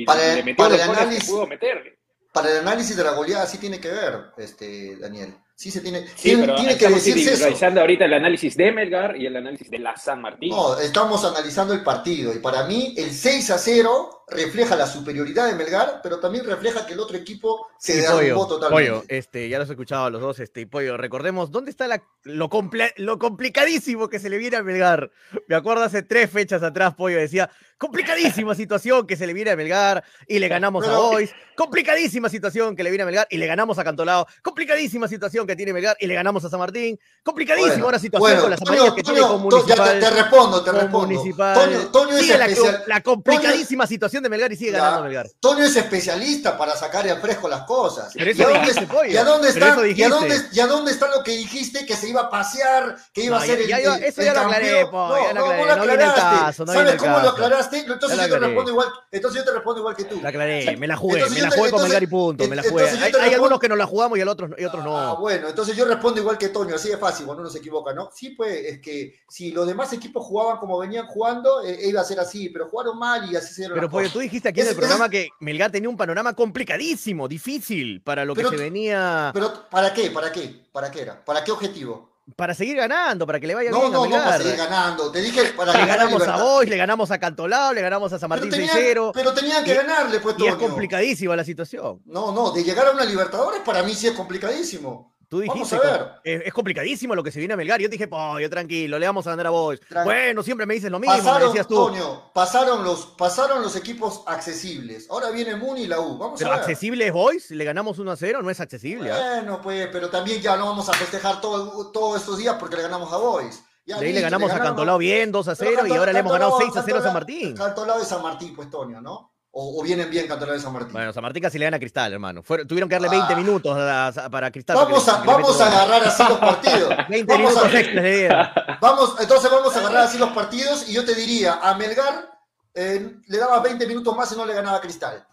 y- Para- le metió para los el goles que análisis- pudo meter. Para el análisis de la goleada sí tiene que ver, este, Daniel. Sí se tiene, Sí, tiene, pero tiene que estamos decirse eso. realizando ahorita el análisis de Melgar y el análisis de la San Martín. No, estamos analizando el partido y para mí el 6 a 0 refleja la superioridad de Melgar, pero también refleja que el otro equipo se derrumbó totalmente. pollo, este, ya los he escuchado a los dos, este, y pollo, recordemos, ¿dónde está la, lo, comple- lo complicadísimo que se le viene a Melgar? Me acuerdo hace tres fechas atrás, pollo decía, complicadísima (laughs) situación que se le viene a Melgar y le ganamos a Boys, complicadísima situación que le viene a Melgar y le ganamos a Cantolao, complicadísima situación que tiene Melgar y le ganamos a San Martín, complicadísima Bueno, ahora situación bueno, con las amarillas que tiene con to- ya te- Municipal. te, respondo, te respondo. Municipal. Toño, Toño es la complicadísima situación de Melgar y sigue Ya. ganando Melgar. Toño es especialista para sacar al fresco las cosas. Pero eso ¿Y a dónde, dijiste, pollo. y a dónde Pero está, eso y a dónde, dijiste. y a dónde está lo que dijiste que se iba a pasear, que iba No, a ser el, yo- eso el ya lo aclaré, po, ya lo no, aclaré, no lo no viene al aclaraste. caso, no ¿Sabes viene cómo lo aclaraste? Entonces yo te respondo igual, entonces yo te respondo igual que tú. La aclaré, me la jugué, Entonces me la jugué con Melgar y punto, me la jugué. Hay, algunos que no la jugamos y el otros, y otros Ah, no. bueno, entonces yo respondo igual que Toño, así de fácil, cuando uno se equivoca, ¿no? Sí, pues, es que si los demás equipos jugaban como venían jugando, eh, iba a ser así, pero jugaron mal y así se dieron Pero tú dijiste aquí en el programa que Melgar tenía un panorama complicadísimo, difícil para lo que Pero se venía, Pero, ¿para qué? ¿Para qué? ¿Para qué era? ¿Para qué objetivo? para seguir ganando, para que le vaya No, bien no, a no, para Melgar. seguir ganando. Te dije para le ganamos a. Boys, le ganamos a Cantolao, le ganamos a San Pero Martín tenían, 6-0. pero tenían que Y- ganarle, pues, Y es complicadísima la situación. No, no, de llegar a una Libertadores para mí sí es complicadísimo. Tú Vamos dijiste, a ver. es, es complicadísimo lo que se viene a Melgar. Yo te dije, pollo, tranquilo, le vamos a ganar a Boys. Tran- Bueno, siempre me dices lo mismo, me Pasaron, decías tú. Toño, pasaron los, pasaron los equipos accesibles. Ahora viene Muni y la U. Vamos Pero a ver. accesible es Boys, le ganamos 1 a 0, no es accesible. ¿ah? Bueno, pues, pero también ya no vamos a festejar todo- todos estos días porque le ganamos a Boys. Ya De ahí le listo, ganamos a Cantolao bien 2 a 0 y ahora le hemos ganado Cantolao- 6 a 0 a San Martín. Cantolao de San Martín, pues, Toño, ¿no? O, o vienen bien Cantolao de San Martín. Bueno, San Martín casi le gana a Cristal, hermano. Fueron- tuvieron que darle Ah. 20 minutos a- a- para Cristal. vamos a, vamos a agarrar así los partidos. (laughs) 20 Vamos a- minutos. Vamos, entonces vamos a agarrar así los partidos y yo te diría, a Melgar eh, le daba 20 minutos más y no le ganaba a Cristal.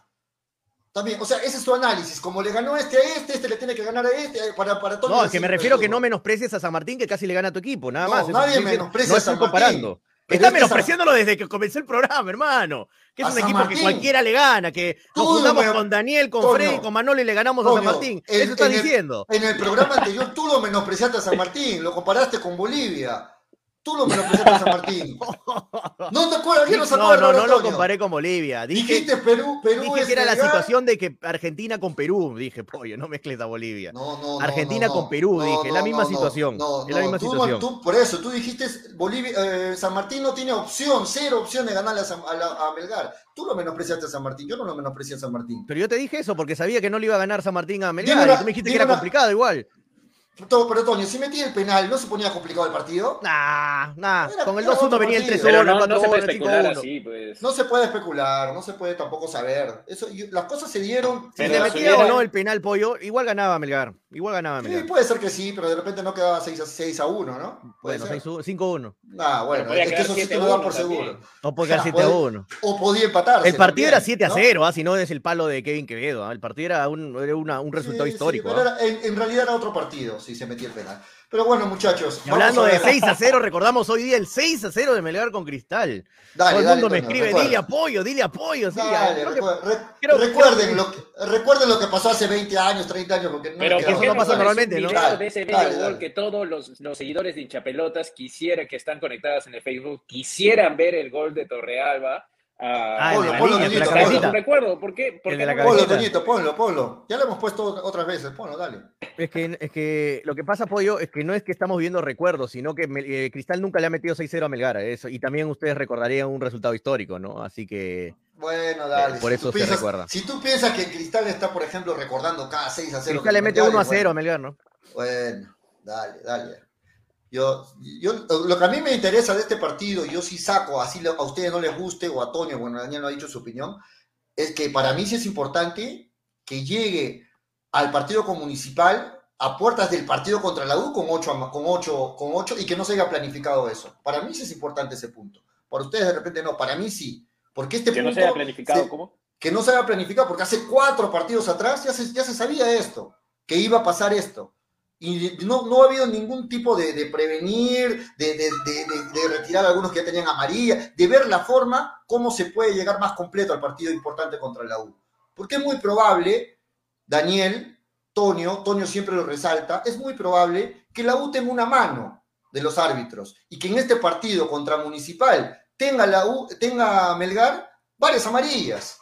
También, o sea, ese es tu análisis. Como le ganó este a este, este le tiene que ganar a este, eh, para, para todo. No, es que me refiero que no menosprecies a San Martín, que casi le gana a tu equipo, nada No, más. Nadie menosprecia No a San comparando. Pero Está menospreciándolo desde que comenzó el programa, hermano. Que es un San equipo Martín. que cualquiera le gana, que nos Tú juntamos me- con Daniel, con Freddy, con Manolo y le ganamos a San Martín. en- Eso estás en el- diciendo. En el programa anterior tú lo menospreciaste a San Martín, lo comparaste con Bolivia. Tú lo menospreciaste a San Martín. (laughs) No te acuerdas, ¿quién no se No, no, no lo comparé con Bolivia. Dije, Dijiste Perú, Perú dije es que era la situación de que Argentina con Perú. Dije, pollo, no mezcles a Bolivia. No, no, Argentina no, con. Perú, dije, es la misma situación. No, es la misma tú, situación. tú- por eso, tú dijiste Bolivia, eh, San Martín no tiene opción, cero opción de ganarle a, San- a la- a Melgar. Tú lo menospreciaste a San Martín, yo no lo menosprecié a San Martín. Pero yo te dije eso porque sabía que no le iba a ganar San Martín a Melgar. Dime y tú me dijiste que era complicado igual. Todo- Pero Toño, si metí el penal, ¿no se ponía complicado el partido? Nah, nah. Era- Con el era 2-1 otro venía el partido. 3-1, Pero el no, no se 4-1, puede especular 5-1. así, pues. No se puede especular, no se puede tampoco saber. Eso, y- las cosas se dieron. Si le metía o no el penal pollo, igual ganaba Melgar. Igual ganaba Sí, Melgar. puede ser que sí, pero de repente no quedaba 6 a, 6 a 1, ¿no? Puede Bueno, ser. 6-1, 5-1. Ah, bueno, Pero es que eso sí te 7 a lo dan 1 por también. seguro. O puede quedar Ya, 7 a puede- 1. O podía empatarse. El partido era también, 7 a ¿no? 0, ¿ah? si no es el palo de Kevin Quevedo. ¿ah? El partido era un, era una- un resultado Sí, sí, histórico. pero ¿ah? era- en, en realidad era otro partido, si se metía el penal. Pero bueno, muchachos. Y vamos hablando a de ver. 6 a 0, recordamos hoy día el 6 a 0 de Melgar con Cristal. Dale, Todo el dale, mundo me Toño, escribe, recuerda. dile apoyo, dile apoyo. sí, Dale, creo que- re- creo- recuerden, creo Lo que, recuerden lo que pasó hace 20 años, 30 años, porque no Pero me ¿por queda qué no pasa normalmente, ¿no? Dale, de ese dale, gol dale. que todos los, los seguidores de hinchapelotas quisiera que están conectados en el Facebook quisieran ver el gol de Torrealba. Ah, a el de la a línea, Toñito. recuerdo. ¿Por qué? ¿Por qué no? Ponlo. Toñito, ponlo, ponlo. Ya lo hemos puesto otras veces, ponlo, dale. Es que, es que lo que pasa, Pollo, es que no es que estamos viendo recuerdos, sino que eh, Cristal nunca le ha metido 6-0 a Melgar. Eso, y también ustedes recordarían un resultado histórico, ¿no? Así que Bueno, dale. Eh, por si eso tú se piensas- recuerda. Si tú piensas que Cristal está, por ejemplo, recordando cada 6 a 0. Cristal le mete 1 a 0 a Melgar, ¿no? Bueno, dale, dale. Yo, yo, lo que a mí me interesa de este partido, yo sí saco, así a ustedes no les guste, o a Toño, bueno, Daniel no ha dicho su opinión, es que para mí sí es importante que llegue al partido con Municipal a puertas del partido contra la U con 8, con ocho, con ocho y que no se haya planificado eso. Para mí sí es importante ese punto. Para ustedes de repente no, para mí sí. Porque este Que no punto se haya planificado, se- ¿cómo? que no se haya planificado, porque hace cuatro partidos atrás ya se, ya se sabía esto, que iba a pasar esto. Y no, no ha habido ningún tipo de, de prevenir, de, de- de- retirar a algunos que ya tenían amarilla, de ver la forma cómo se puede llegar más completo al partido importante contra la U. Porque es muy probable, Daniel, Tonio, Tonio siempre lo resalta, es muy probable que la U tenga una mano de los árbitros y que en este partido contra Municipal tenga la U, tenga Melgar varias amarillas.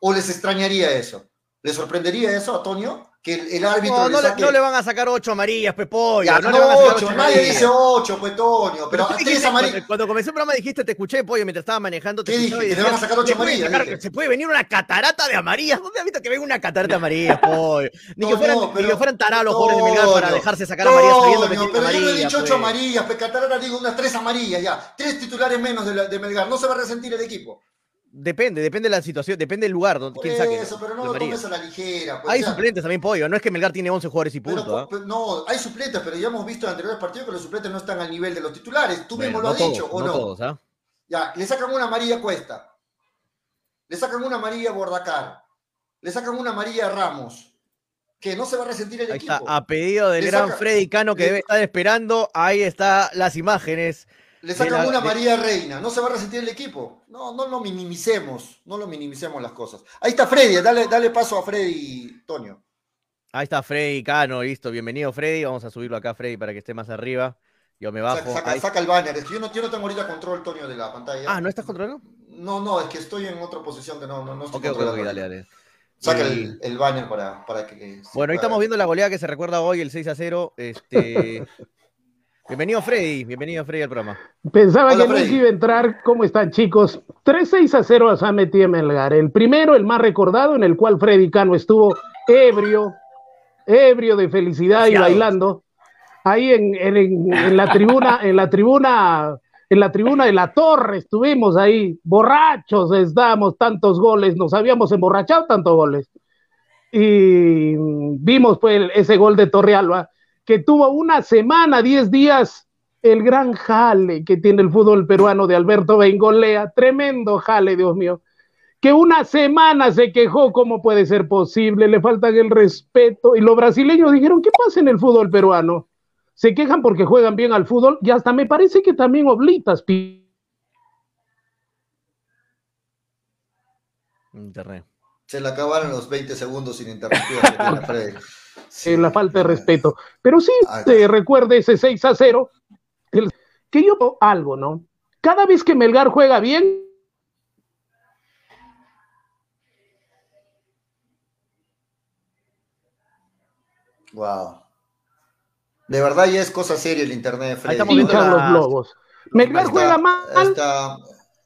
¿O les extrañaría eso? ¿Les sorprendería eso a Tonio? Que el, el árbitro No, le no, le, saque... no le van a sacar 8 amarillas, Pepollo. Ya, no, no, le van a sacar ocho, ocho nadie dice ocho, pues Tonio, pero tres dijiste, amarillas. cuando, cuando comenzó el programa dijiste, te escuché, pollo, mientras estaba manejando. Te ¿Qué dije? Que le van a sacar ocho "Se puede amarillas", sacar-. Se puede venir una catarata de amarillas. ¿Dónde has visto que venga una catarata de amarillas, pollo? (laughs) Ni, que fueran, ni que fueran tarados los jugadores de Melgar para dejarse sacar amarillas sabiendo que pero yo no he dicho ocho pues. amarillas, Pecatarara digo unas tres amarillas ya, tres titulares menos de, la- de Melgar, no se va a resentir el equipo. Depende, depende de la situación, depende del lugar donde quién saque. eso, pero no lo tomes a la ligera. pues, Hay o sea, suplentes también, pollo. No es que Melgar tiene 11 jugadores y pero, punto. ¿ah? no, hay suplentes, pero ya hemos visto en anteriores partidos que los suplentes no están al nivel de los titulares. Tú Bueno, mismo lo no has todos, dicho, ¿o no no? todos, ¿ah? Ya, le sacan una amarilla a Cuesta. Le sacan una amarilla a Bordacar. Le sacan una amarilla a Ramos. Que no se va a resentir el Ahí equipo. está, a pedido del Le gran saca- Freddy Cano que le- debe estar esperando. Ahí está las imágenes. Le la- una de- María Reina, no se va a resentir el equipo. No, no lo minimicemos, no lo minimicemos las cosas. Ahí está Freddy, dale, dale paso a Freddy, Tonio. Ahí está Freddy Cano, listo. Bienvenido, Freddy. Vamos a subirlo acá, Freddy, para que esté más arriba. Yo me bajo. Saca, saca- Ahí- saca el banner, es que yo no, yo no tengo ahorita control, Tonio, de la pantalla. Ah, ¿no estás controlando? No, no, es que estoy en otra posición que no, no, no estoy Ok, ok, ok, controlando. dale, dale. Saca el, el banner para, para que. Bueno, ahí estamos viendo la goleada que se recuerda hoy, el 6 a 0. Este... (laughs) bienvenido, Freddy. Bienvenido, Freddy, al programa. Pensaba Hola, que nunca Freddy. iba a entrar. ¿Cómo están, chicos? 3-6 a 0 a Metié Melgar. El primero, el más recordado, en el cual Freddy Cano estuvo ebrio, ebrio de felicidad y bailando. Ahí en, en- en- la tribuna, en la tribuna, en la tribuna de la torre estuvimos ahí, borrachos estábamos, tantos goles, nos habíamos emborrachado tantos goles. Y vimos pues ese gol de Torrealba, que tuvo una semana, 10 días el gran jale que tiene el fútbol peruano de Alberto Bengolea, tremendo jale, Dios mío, que una semana se quejó, ¿cómo puede ser posible? Le faltan el respeto. Y los brasileños dijeron, ¿qué pasa en el fútbol peruano? Se quejan porque juegan bien al fútbol y hasta me parece que también Oblitas pi- Internet. Se le acabaron los 20 segundos sin interrumpir. (laughs) Sí, la falta de respeto. Pero sí, Ah, se recuerde ese 6 a 0, el- que yo algo, ¿no? Cada vez que Melgar juega bien, Wow. De verdad ya es cosa seria el internet, Freddy. estamos pinchan la- los globos. Melgar juega mal, está-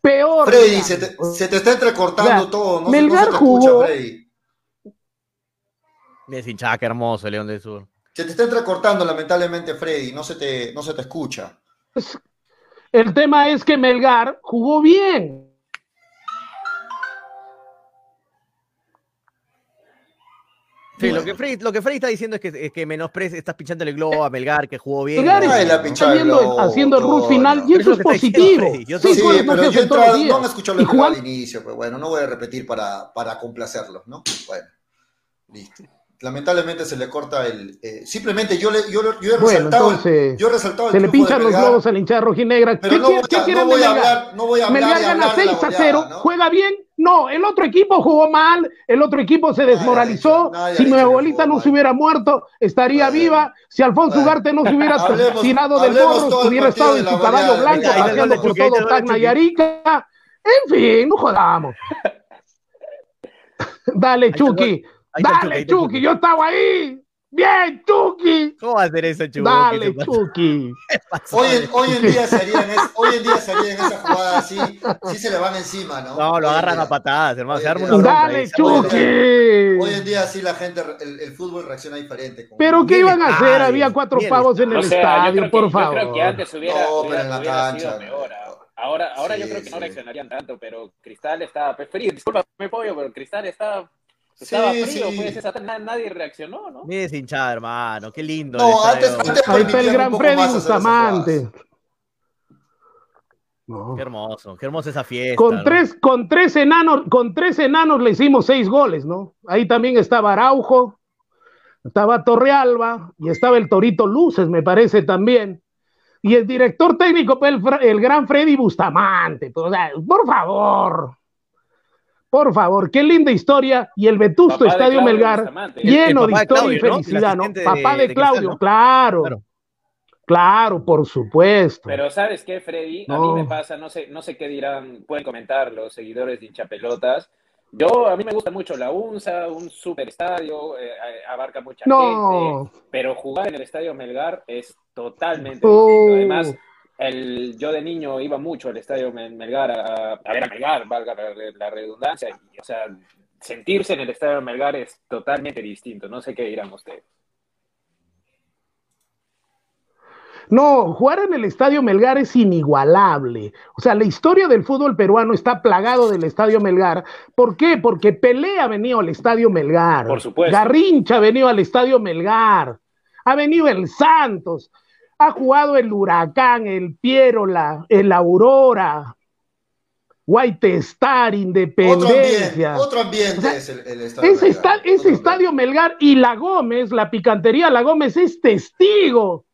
peor. Freddy, se te, se te está entrecortando todo. No, Melgar no se te jugó- escucha, Freddy. Es hinchada, qué hermoso, León del Sur. Se te está entrecortando, lamentablemente, Freddy. No se te, no se te escucha. El tema es que Melgar jugó bien. Sí, Bueno. lo que Freddy, lo que Freddy está diciendo es que, es que menosprecia, estás pinchándole el globo a Melgar, que jugó bien. Melgar está globo, haciendo el rush todo, final no. y Pero eso es positivo. Yo Sí, pero yo entrado, no han escuchado lo que al inicio, pues bueno, no voy a repetir para, para complacerlos, ¿no? Bueno, listo. Lamentablemente se le corta el. eh, simplemente yo, le, yo, yo he resaltado. entonces, yo he resaltado el Se le pinchan los globos a la hinchada rojinegra. Pero ¿Qué, no quiere- voy qué a- quieren no voy a Melgar? hablar- no voy a hablar Melgar gana hablar de la 6 a goleada, 0. ¿no? ¿Juega bien? No, el otro equipo jugó mal, el otro equipo se desmoralizó. nadie si mi abuelita no se hubiera muerto, estaría viva. Si Alfonso. Ugarte no se hubiera (laughs) tirado del el hubiera estado en su caballo blanco el por todo Tacna y. Arica. En fin, no jodamos. (laughs) Dale, Chucky. Ahí ahí Dale, Chucky, yo estaba ahí. Bien, Chucky. ¿Cómo va a hacer eso, Chucky? Dale. Chucky. Hoy en, hoy en día serían es- hoy en día serían esa jugada así, sí se le van encima, ¿no? No, lo Hoy agarran día. a patadas, hermano. Se arma una ahí, Dale. Chucky. Hoy en día sí la gente, el, el fútbol reacciona diferente. como- Pero ¿qué iban a hacer? estadio, Había cuatro pavos en el O sea, yo estadio, que- por Yo creo que favor. antes hubiera, No, pero en la cancha. Ahora, ahora yo creo que no reaccionarían tanto, pero Cristal estaba frío. Disculpame, pollo, pero Cristal estaba, estaba Sí, frío. sí. Pues, esa- na- nadie reaccionó, ¿no? Mire hinchada, hermano. Qué lindo. No, el antes, antes Ahí está el gran Freddy Bustamante. No. Qué hermoso, qué hermosa esa fiesta. Con ¿no? tres, con tres enanos, con tres enanos le hicimos seis goles, ¿no? Ahí también estaba Araujo, estaba Torrealba y estaba el Torito Luces, me parece también. Y el director técnico, pues, el, el gran Freddy Bustamante. pues, o sea, por favor, por favor, qué linda historia. Y el vetusto Estadio Claudio Melgar, lleno de historia y felicidad, ¿no? Papá de, de Claudio, Cristal, ¿no? claro, Claro. claro, por supuesto. Pero ¿sabes qué, Freddy? A No. mí me pasa, no sé, no sé qué dirán, pueden comentar los seguidores de hinchapelotas. Yo, a mí me gusta mucho la UNSA, un super estadio, eh, abarca mucha No. gente, pero jugar en el estadio Melgar es totalmente Oh. distinto. Además, el, yo de niño iba mucho al estadio Mel- Melgar a, a ver a Melgar, valga la, la redundancia, y, o sea, sentirse en el estadio Melgar es totalmente distinto. No sé qué dirán ustedes. No, jugar en el Estadio Melgar es inigualable. O sea, la historia del fútbol peruano está plagado del Estadio Melgar. ¿Por qué? Porque Pelé ha venido al Estadio Melgar. Por supuesto. Garrincha ha venido al Estadio Melgar. Ha venido el Santos. Ha jugado el Huracán, el Pierola, el Aurora, White Star, Otro ambiente, Independencia. otro ambiente O sea, es el, el estadio. Ese, Melgar, ese estadio Melgar y La Gómez, la picantería La Gómez es testigo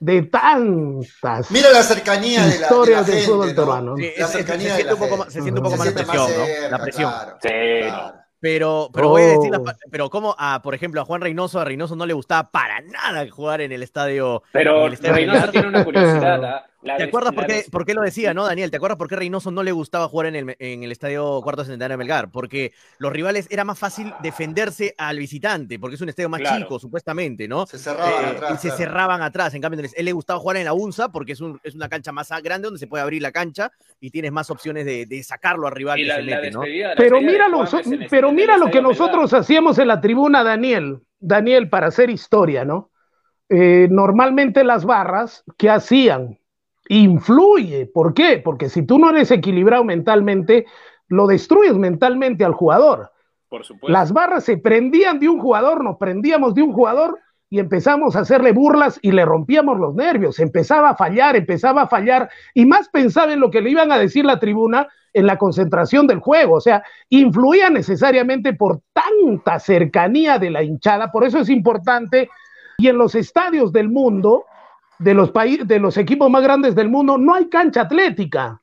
de tantas Mira la cercanía de la, de la historias del fútbol ¿no? peruano. Sí, La es- cercanía se de siente la un poco más, se siente un poco más la presión, ¿no? cerca, La presión. claro, Sí, claro. Pero, pero voy a decir, las Oh. pero como a, por ejemplo, a Juan Reynoso, a Reynoso no le gustaba para nada jugar en el estadio. en Pero el estadio Reynoso tiene una curiosidad. ¿ah? La ¿Te acuerdas por qué, por qué lo decía, no, Daniel? ¿Te acuerdas por qué Reynoso no le gustaba jugar en el, en el estadio Cuarto Centenario de Melgar? Porque los rivales era más fácil defenderse al visitante, porque es un estadio más Claro. chico, supuestamente, ¿no? Se cerraban Eh, atrás. y se claro. cerraban atrás. En cambio, él le gustaba jugar en la UNSA porque es, un- es una cancha más grande donde se puede abrir la cancha y tienes más opciones de, de sacarlo al rival y que la, se la mete, ¿no? Pero mira, lo, pero mira lo que Melgar. nosotros hacíamos en la tribuna, Daniel, Daniel, para hacer historia, ¿no? Eh, normalmente las barras, ¿qué hacían? Influye. ¿Por qué? Porque si tú no eres equilibrado mentalmente, lo destruyes mentalmente al jugador. Por supuesto. Las barras se prendían de un jugador, nos prendíamos de un jugador y empezamos a hacerle burlas y le rompíamos los nervios. Empezaba a fallar, empezaba a fallar y más pensaba en lo que le iban a decir la tribuna en la concentración del juego. O sea, influía necesariamente por tanta cercanía de la hinchada. Por eso es importante. Y en los estadios del mundo, de los, países, de los equipos más grandes del mundo, no hay cancha atlética.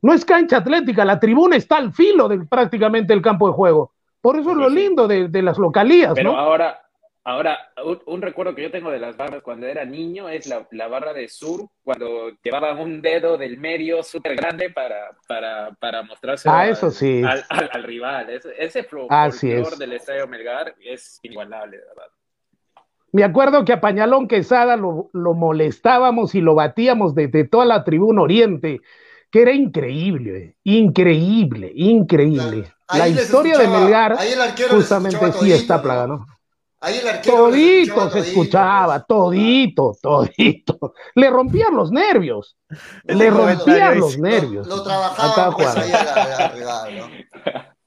No es cancha atlética, la tribuna está al filo de prácticamente el campo de juego. Por eso es lo Pues sí. lindo de, de las localías, Pero ¿no? ahora, Ahora, un, un recuerdo que yo tengo de las barras cuando era niño es la, la barra de sur, cuando llevaban un dedo del medio súper grande para, para, para mostrarse Ah, al, eso sí. al, al- al rival. Ese, ese Así es. del Estadio Melgar es inigualable, de verdad. Me acuerdo que a Pañalón Quesada lo, lo molestábamos y lo batíamos desde toda la tribuna oriente, que era increíble, increíble, increíble. La historia de Melgar ahí el arquero les justamente sí todito, está ¿no? plaga, ¿no? Ahí el arquero Todito se escuchaba, todito, todito. Le rompían los nervios, le rompían lo- los nervios. Lo a cada trabajaban pues jugador. ahí a la- a la rival, ¿no? (laughs)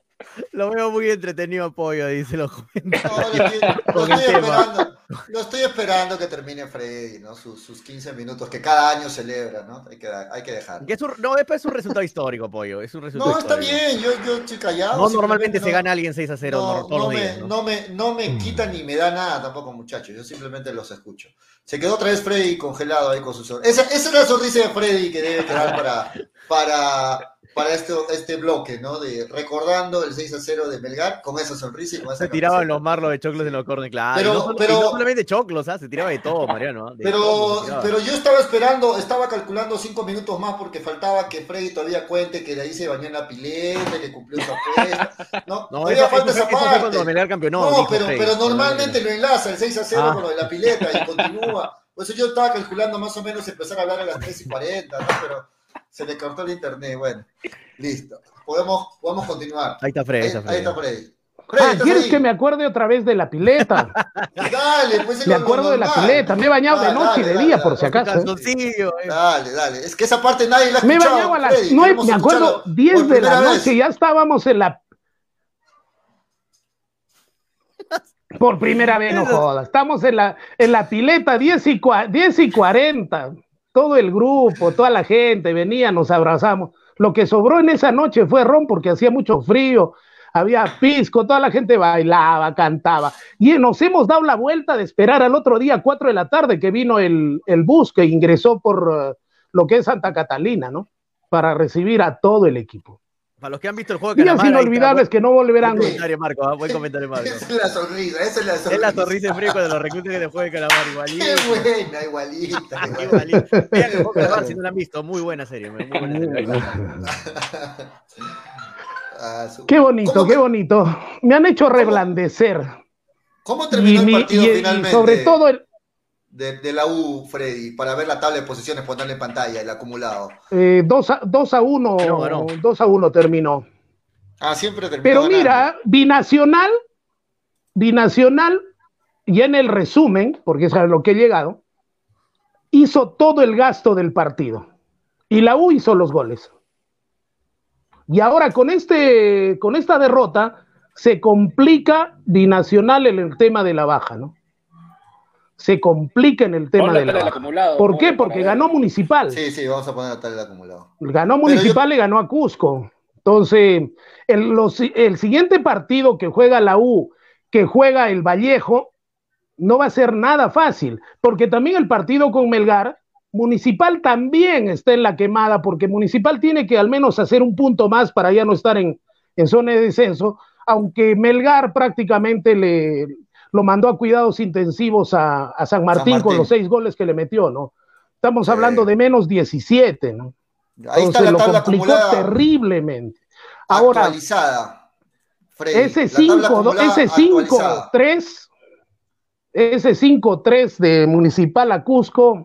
Lo veo muy entretenido, pollo, dice los. No, lo estoy, lo estoy esperando, lo estoy esperando que termine Freddy, ¿no? Sus, sus 15 minutos que cada año celebra, ¿no? Hay que, hay que dejarlo. Que es un- no, después es un resultado histórico, pollo. Es un resultado No, está bien, yo, yo estoy callado. No, normalmente se gana alguien 6 a 0 No, no, todos no los me, días. ¿no? no me, no me quita ni me da nada tampoco, muchachos. Yo simplemente los escucho. Se quedó otra vez Freddy congelado ahí con su sonrisa. Esa, esa es la sonrisa de Freddy que debe quedar para, para, para este, este bloque, ¿no? De recordando el 6 a 0 de Melgar con esa sonrisa y con esa Se tiraban los marlos de choclos en los corners, claro. Pero- y, no pero- y no solamente choclos, ¿ah? se tiraba de todo, Mariano. ¿ah? De todo Pero, tiraba. pero yo estaba esperando, estaba calculando cinco minutos más porque faltaba que Freddy todavía cuente que de ahí se bañó en la pileta, que cumplió su apuesta. (laughs) No, No, todavía eso, falta eso esa eso fue cuando parte. Melgar campeonó. No, pero, Freddy. pero normalmente lo enlaza el 6 a 0 Ah. con lo de la pileta y continúa. Por eso yo estaba calculando más o menos empezar a hablar a las 3 y 40, ¿no? Pero se le cortó el internet. Bueno, listo. Podemos, podemos continuar. Ahí está Freddy. Ahí, ahí está Freddy. Ah, ¿estás ¿quieres ahí? que me acuerde otra vez de la pileta? (laughs) Dale, pues es Me acuerdo de la pileta, me he bañado de Dale, noche y de dale, día, dale. por si acaso. ¿eh? Eh. Dale, dale. Es que esa parte nadie la ha Me he bañado a las Freddy. nueve, Queremos me acuerdo, escucharlo 10 por de la noche, vez. ya estábamos en la... Por primera vez, no jodas. Estamos en la, en la pileta 10 y, cua- 10 y 40. Todo el grupo, toda la gente venía, nos abrazamos. Lo que sobró en esa noche fue ron porque hacía mucho frío, había pisco, toda la gente bailaba, cantaba. Y nos hemos dado la vuelta de esperar al otro día, 4 de la tarde, que vino el, el bus que ingresó por eh, lo que es Santa Catalina, ¿no? Para recibir a todo el equipo. Para los que han visto el juego de Días calamar, está, inolvidables que no volverán. Buen comentario, Marco. ah, Buen comentario, Marco. Esa es la sonrisa, esa es la sonrisa. Es la sonrisa de frío cuando los reclutes que te juegue calamar igualito. Qué buena, igualita. Igualito. Vean el juego de calamar si no lo han visto. Muy buena serie. Muy buena serie. (laughs) Ah, su- Qué bonito, ¿Cómo qué bonito. Me han hecho reblandecer. ¿Cómo terminó Y el partido y- y finalmente? sobre todo el, de, de la U, Freddy, para ver la tabla de posiciones, ponerle en pantalla el acumulado. 2 eh, a, 2 a 1, Ganó, ganó. 2 a 1 terminó. Ah, siempre terminó Pero ganando. mira, binacional, binacional, y en el resumen, porque es a lo que he llegado, hizo todo el gasto del partido. Y la U hizo los goles. Y ahora con, este, con esta derrota se complica binacional en el tema de la baja, ¿no? Se complica en el tema Ponle de la el baja. acumulado, ¿Por qué? Porque ganó Municipal. Sí, sí, vamos a poner la tabla del acumulado. Ganó Municipal yo- y ganó a Cusco. Entonces, el, los- el siguiente partido que juega la U, que juega el Vallejo, no va a ser nada fácil, porque también el partido con Melgar, Municipal también está en la quemada, porque Municipal tiene que al menos hacer un punto más para ya no estar en, en zona de descenso, aunque Melgar prácticamente le lo mandó a cuidados intensivos a, a San, Martín con Martín. los seis goles que le metió, ¿no? Estamos hablando de menos 17, ¿no? Ahí está Entonces la lo tabla complicó acumulada terriblemente. Ahora, actualizada. Freddy. ese La tabla 5, acumulada ese actualizada. 5-3, ese 5-3 de Municipal a Cusco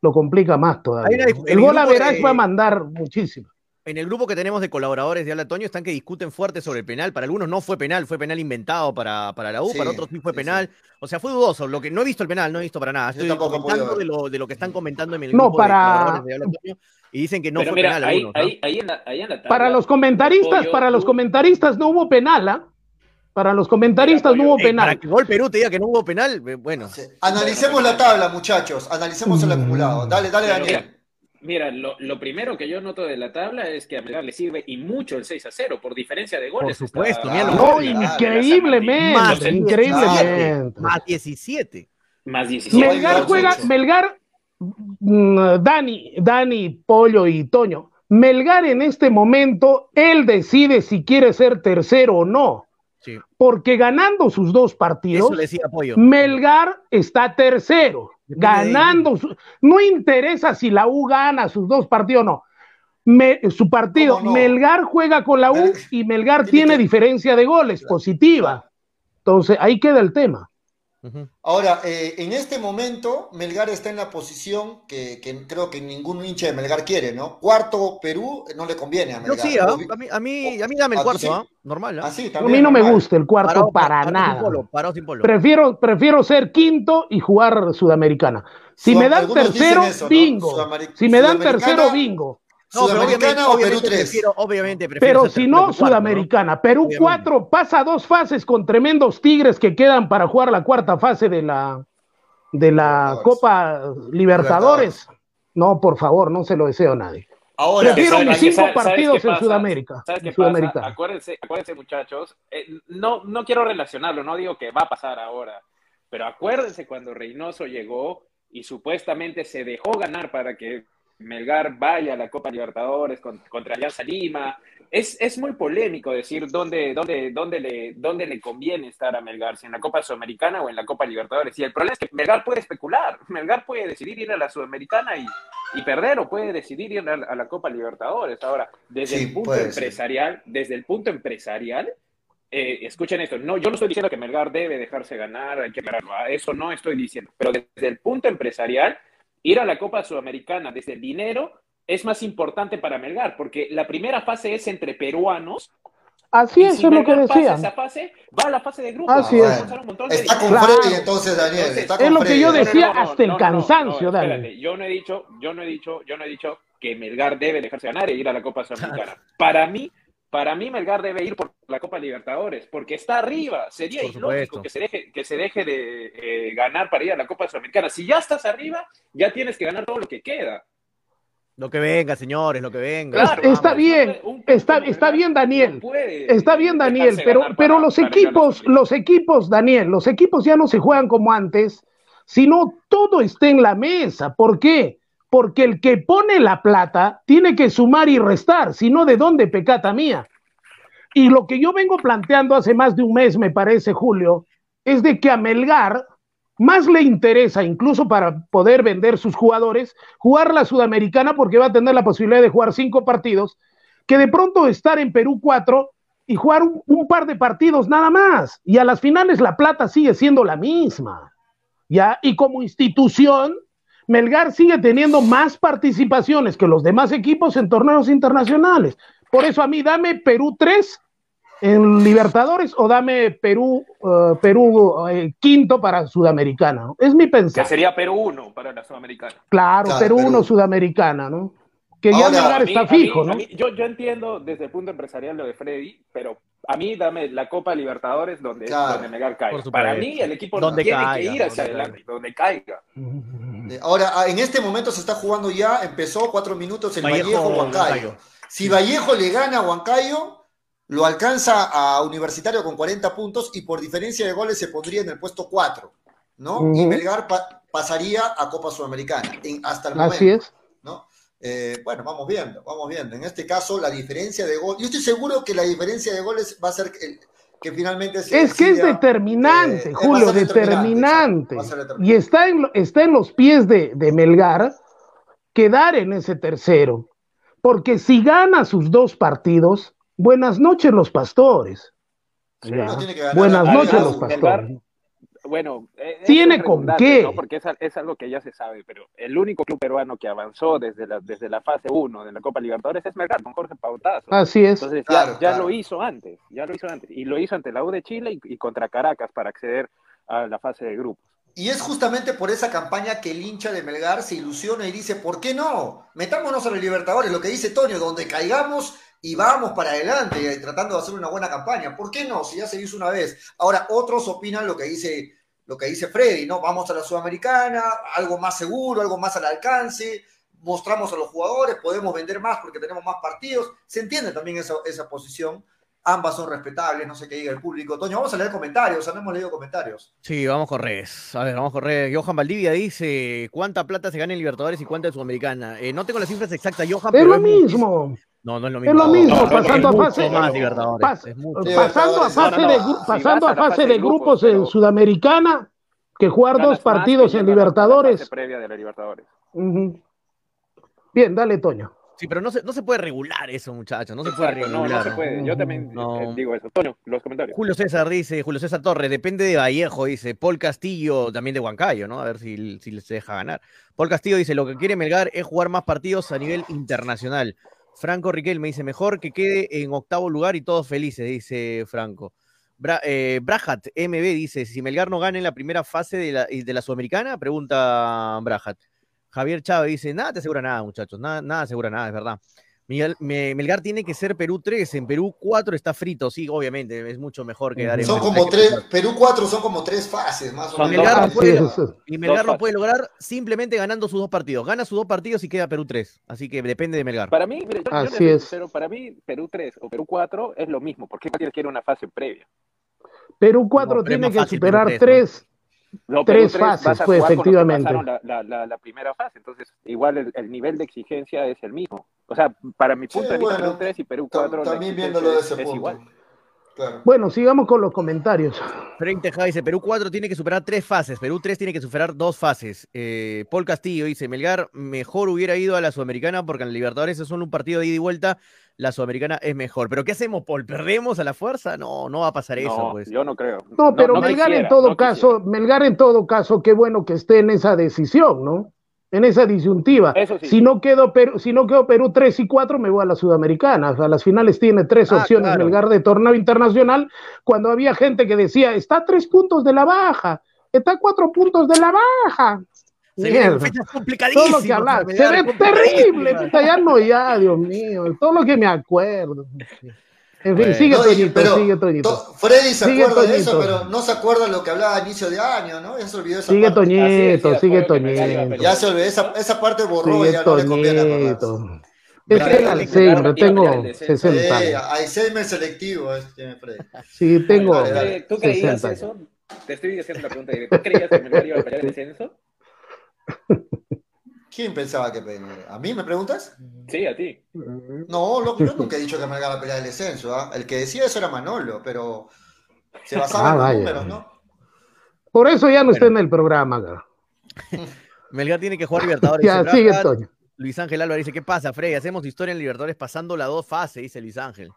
lo complica más todavía. discu- en El el gol a Verás va a mandar muchísimo. En el grupo que tenemos de colaboradores de Habla Toño están que discuten fuerte sobre el penal. Para algunos no fue penal, fue penal inventado para, para la U, Sí, para otros sí fue sí, penal. O sea, fue dudoso. Lo que no he visto el penal, no he visto para nada. Yo Estoy comentando de lo, de lo que están comentando en el No, grupo para- de colaboradores de Habla Toño y dicen que no Pero fue mira, penal ahí, algunos. ¿no? ahí, ahí en la, ahí en la tabla, Para los comentaristas, para los comentaristas no hubo penal, ¿ah? Para los comentaristas no hubo Eh, para penal. que Gol Perú te diga que no hubo penal, eh, bueno. Sí. Analicemos la tabla, muchachos. Analicemos el acumulado. Dale, dale, Daniel. Mira, lo, lo primero que yo noto de la tabla es que a Melgar le sirve y mucho el 6 a 0 por diferencia de goles. Por supuesto, Está- mira No, increíblemente, Más increíblemente. Más 17. Más 17. Melgar juega. Melgar, mm, Dani, Dani, Pollo y Toño. Melgar en este momento, él decide si quiere ser tercero o no. Sí. Porque ganando sus dos partidos, Eso decía. Melgar está tercero, ganando. su- no interesa si la U gana sus dos partidos o no. Me- su partido. Melgar juega con la U y Melgar tiene diferencia de goles positiva. Entonces, ahí queda el tema. Ahora, eh, en este momento, Melgar está en la posición que, que creo que ningún hincha de Melgar quiere, ¿no? Cuarto Perú eh, no le conviene a Yo Melgar. sí, ¿ah? A, mí, a, mí, a mí dame el ¿Ah, cuarto, sí? ¿ah? normal. ¿ah? Así, A mí no me gusta el cuarto Parado- para parado sin nada. polo, parado sin polo. Prefiero, prefiero ser quinto y jugar Sudamericana. Si Sudam- me dan tercero, eso, ¿no? bingo. Si me dan tercero, bingo. No, pero obviamente, Sudamericana o Perú obviamente 3. prefiero, obviamente prefiero Pero si no, Sudamericana. Perú Obviamente. 4 pasa dos fases con tremendos tigres que quedan para jugar la cuarta fase de la, de la. Copa Libertadores. No, por favor, no se lo deseo a nadie. Ahora, Prefiero ¿sabes- mis cinco sabes- partidos en pasa? Sudamérica. ¿Sabes qué en pasa? Sudamericana. Acuérdense, acuérdense muchachos, eh, no, no quiero relacionarlo, no digo que va a pasar ahora, pero acuérdense cuando Reynoso llegó y supuestamente se dejó ganar para que Melgar vaya a la Copa Libertadores con- contra Alianza Lima. Es, es muy polémico decir dónde, dónde, dónde, le, dónde le conviene estar a Melgar, si en la Copa Sudamericana o en la Copa Libertadores. Y el problema es que Melgar puede especular, Melgar puede decidir ir a la Sudamericana y, y perder o puede decidir ir a, a la Copa Libertadores. Ahora, desde Sí, el punto ser. empresarial, desde el punto empresarial, eh, escuchen esto, no, yo no estoy diciendo que Melgar debe dejarse ganar, hay que eso no estoy diciendo, pero desde el punto empresarial, ir a la Copa Sudamericana desde el dinero es más importante para Melgar, porque la primera fase es entre peruanos, Así y es, si es lo que decían. esa fase, va a la fase de grupos. Así va a es. de está con Claro. Freddy entonces, Daniel. Está Es con lo que Freddy. yo No, no, no, decía hasta el cansancio, Dani. espérate, Yo no he dicho, yo no he dicho, yo no he dicho que Melgar debe dejarse ganar e ir a la Copa Sudamericana. Para mí, para mí Melgar debe ir por la Copa Libertadores, porque está arriba. Sería Por ilógico supuesto. que se deje, que se deje de eh, ganar para ir a la Copa Sudamericana. Si ya estás arriba, ya tienes que ganar todo lo que queda. Lo que venga, señores, lo que venga. Claro, está vamos, bien, está, está bien, no Daniel. puede Está bien, Daniel, pero, pero los equipos, los equipos, Daniel, los equipos ya no se juegan como antes, sino todo está en la mesa. ¿Por qué? Porque el que pone la plata tiene que sumar y restar, si no, ¿de dónde pecata mía? Y lo que yo vengo planteando hace más de un mes, me parece, Julio, es de que a Melgar más le interesa, incluso para poder vender sus jugadores, jugar la Sudamericana porque va a tener la posibilidad de jugar cinco partidos, que de pronto estar en Perú cuatro y jugar un, un par de partidos nada más. Y a las finales la plata sigue siendo la misma. ¿ya? Y como institución, Melgar sigue teniendo más participaciones que los demás equipos en torneos internacionales. Por eso a mí dame Perú 3 en Libertadores o dame Perú, eh, Perú eh, quinto para Sudamericana. ¿no? Es mi Que pensar. sería Perú 1 para la Sudamericana. Claro, Claro, Perú Perú. 1 Sudamericana, ¿no? Que ya Ahora, Melgar mí- está mí- fijo, ¿no? mí- yo, yo entiendo desde el punto empresarial lo de Freddy, pero a mí dame la Copa Libertadores donde, Claro. donde Melgar caiga. Para mí el equipo Donde tiene caiga, que ir hacia donde adelante, donde caiga. Eh, Ahora, ah, en este momento se está jugando ya, empezó cuatro minutos el Vallejo, Vallejo, Huancayo. Huancayo. Si Vallejo le gana a Huancayo, lo alcanza a Universitario con 40 puntos y por diferencia de goles se pondría en el puesto 4, ¿no? Y. Melgar pa- pasaría a Copa Sudamericana en- hasta el momento. Así es. Eh, bueno, vamos viendo, vamos viendo. En este caso, la diferencia de goles, yo estoy seguro que la diferencia de goles va a ser que, que finalmente se Es que es determinante, eh, Julio, determinante. Y está en, lo- está en los pies de, de Melgar quedar en ese tercero. Porque si gana sus dos partidos, buenas noches los pastores. Sí. Ya. No, tiene que ganar Buenas noches los pastores. Bueno, eh, Tiene es con qué. ¿no? Porque es, es algo que ya se sabe, pero el único club peruano que avanzó desde la, desde la fase 1 de la Copa Libertadores es Melgar, con Jorge Pautazo. Así es. Entonces ya, Claro, ya claro. lo hizo antes, ya lo hizo antes. Y lo hizo ante la U de Chile y, y contra Caracas para acceder a la fase de grupos. Y es justamente por esa campaña que el hincha de Melgar se ilusiona y dice, ¿por qué no? Metámonos a los Libertadores, lo que dice Toño, donde caigamos y vamos para adelante, eh, tratando de hacer una buena campaña. ¿Por qué no? Si ya se hizo una vez. Ahora, otros opinan lo que dice, lo que dice Freddy, ¿no? Vamos a la Sudamericana, algo más seguro, algo más al alcance, mostramos a los jugadores, podemos vender más porque tenemos más partidos. Se entiende también esa, esa posición. Ambas son respetables, no sé qué diga el público. Toño, vamos a leer comentarios, o sea, no hemos leído comentarios. Sí, vamos con redes. A ver, vamos con redes. Johan Valdivia dice, ¿cuánta plata se gana en Libertadores y cuánta en Sudamericana? Eh, no tengo las cifras exactas, Johan, Es pero lo es mismo. No, no es lo Es mismo. lo mismo, no, pasando a es fase. es pasando a fase de, pasando a fase de grupos en Sudamericana que jugar dos partidos en Libertadores. previa de la Libertadores. Bien, dale, Toño. Sí, pero no se, no se puede regular eso, muchachos. No se puede regular. no, no se puede. Yo también No. eh, digo eso. Toño, los comentarios. Julio César dice, Julio César Torres, depende de Vallejo, dice. Paul Castillo, también de Huancayo, ¿no? A ver si, si se deja ganar. Paul Castillo dice, lo que quiere Melgar es jugar más partidos a nivel internacional. Franco Riquel me dice, mejor que quede en octavo lugar y todos felices, dice Franco. Bra eh, Brajat MB dice, si Melgar no gana en la primera fase de la, de la Sudamericana, pregunta Brajat. Javier Chávez dice, nada te asegura nada, muchachos, nada, nada asegura nada, es verdad. Miguel- me- Melgar tiene que ser Perú 3, en Perú 4 está frito, sí, obviamente, es mucho mejor quedar en Son Perú como tres que Perú 4 son como tres fases, más o menos. Melgar no puede, y Melgar lo puede lograr simplemente ganando sus dos partidos. Gana sus dos partidos y queda Perú 3. Así que depende de Melgar. Para mí, mire, yo, yo le Así soy es. sincero, para mí Perú 3 o Perú 4 es lo mismo, porque cualquiera quiere una fase previa. Perú 4 No, pero es tiene que fácil superar Perú tres. No, fases, pues, que efectivamente. La, la, la, la primera fase, entonces igual el, el nivel de exigencia es el mismo. O sea, para mi punto Sí, de vista, bueno, Perú 3 y Perú Tam- 4 la También exigencia viéndolo de es, ese es punto. igual. Claro. Bueno, sigamos con los comentarios. Frente Tejada dice, Perú 4 tiene que superar tres fases. Perú 3 tiene que superar dos fases. Eh, Paul Castillo dice, Melgar mejor hubiera ido a la Sudamericana porque en la Libertadores es solo un partido de ida y vuelta. La Sudamericana es mejor. ¿Pero qué hacemos, Paul? ¿Perdemos a la fuerza? No, no va a pasar eso, No, pues. yo no creo. No, pero Melgar en todo no caso, Melgar en todo caso, qué bueno que esté en esa decisión, ¿no? En esa disyuntiva. Eso sí. Si no quedo Perú, si no quedo Perú 3 y 4, me voy a la Sudamericana. A las finales tiene tres Ah, opciones claro. Melgar de torneo internacional, cuando había gente que decía, está a tres puntos de la baja, está a cuatro puntos de la baja. Se vienen Todo complicadísimas. lo que hablas, para se ve terrible, ya no, ya, Dios mío, todo lo que me acuerdo. En fin, Bueno. sigue Toñito, pero sigue Toñito. To- Freddy se Sigue acuerda de eso, Toñito. pero no se acuerda lo que hablaba a inicio de año, ¿no? Ya se olvidó esa Sigue parte. Toñito, sí, sigue Toñito. Ya se olvidó, esa, esa parte borró y Sigue ya no le conviene acordarse. Toñito. Es el Alzheimer, tengo el descenso. 60 Sí, años. Alzheimer selectivo Freddy. Sí, tengo. ¿Tú creías 60 eso? Te estoy haciendo la pregunta directa. ¿Tú creías que Melgar iba a pelear el descenso? (laughs) ¿Quién pensaba que ¿A mí me preguntas? Sí, a ti. No, loco, yo nunca he dicho que me haga la pelea del descenso. ¿ah? El que decía eso era Manolo, pero se basaba Ah, en los vaya. números, ¿no? Por eso ya no está en el programa. cara. (laughs) Melgar tiene que jugar Libertadores. Ya, sigue. Toño. Luis Ángel Álvarez dice, ¿qué pasa, Freddy? Hacemos historia en Libertadores pasando la dos fases, dice Luis Ángel.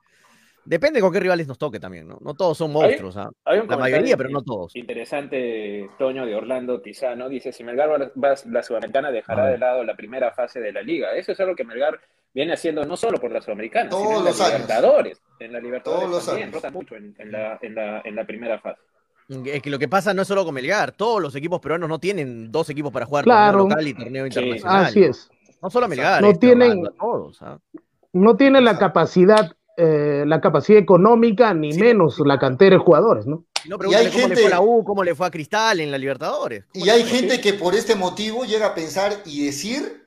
Depende con qué rivales nos toque también, ¿no? No todos son monstruos, ¿ah? La mayoría, pero no todos. Interesante, Toño de Orlando Tizano. Dice: Si Melgar va, va- la Sudamericana dejará de lado la primera fase de la liga. Eso es algo que Melgar viene haciendo no solo por la Sudamericana, Todos sino en los la años. Libertadores. En la Libertadores Todos los también años. rota mucho en, en la, en, la, en la primera fase. Es que lo que pasa no es solo con Melgar, todos los equipos peruanos no tienen dos equipos para jugar Claro. torneo local y torneo Sí. internacional. Así es. No solo Melgar, No este, tienen- todos. ¿ah? No tiene la capacidad, eh, la capacidad económica, ni Sí. menos la cantera de jugadores, ¿no? No, Y hay cómo le gente- fue a la U, cómo le fue a Cristal en la Libertadores. ¿Cómo Y hay fue? gente que por este motivo llega a pensar y decir,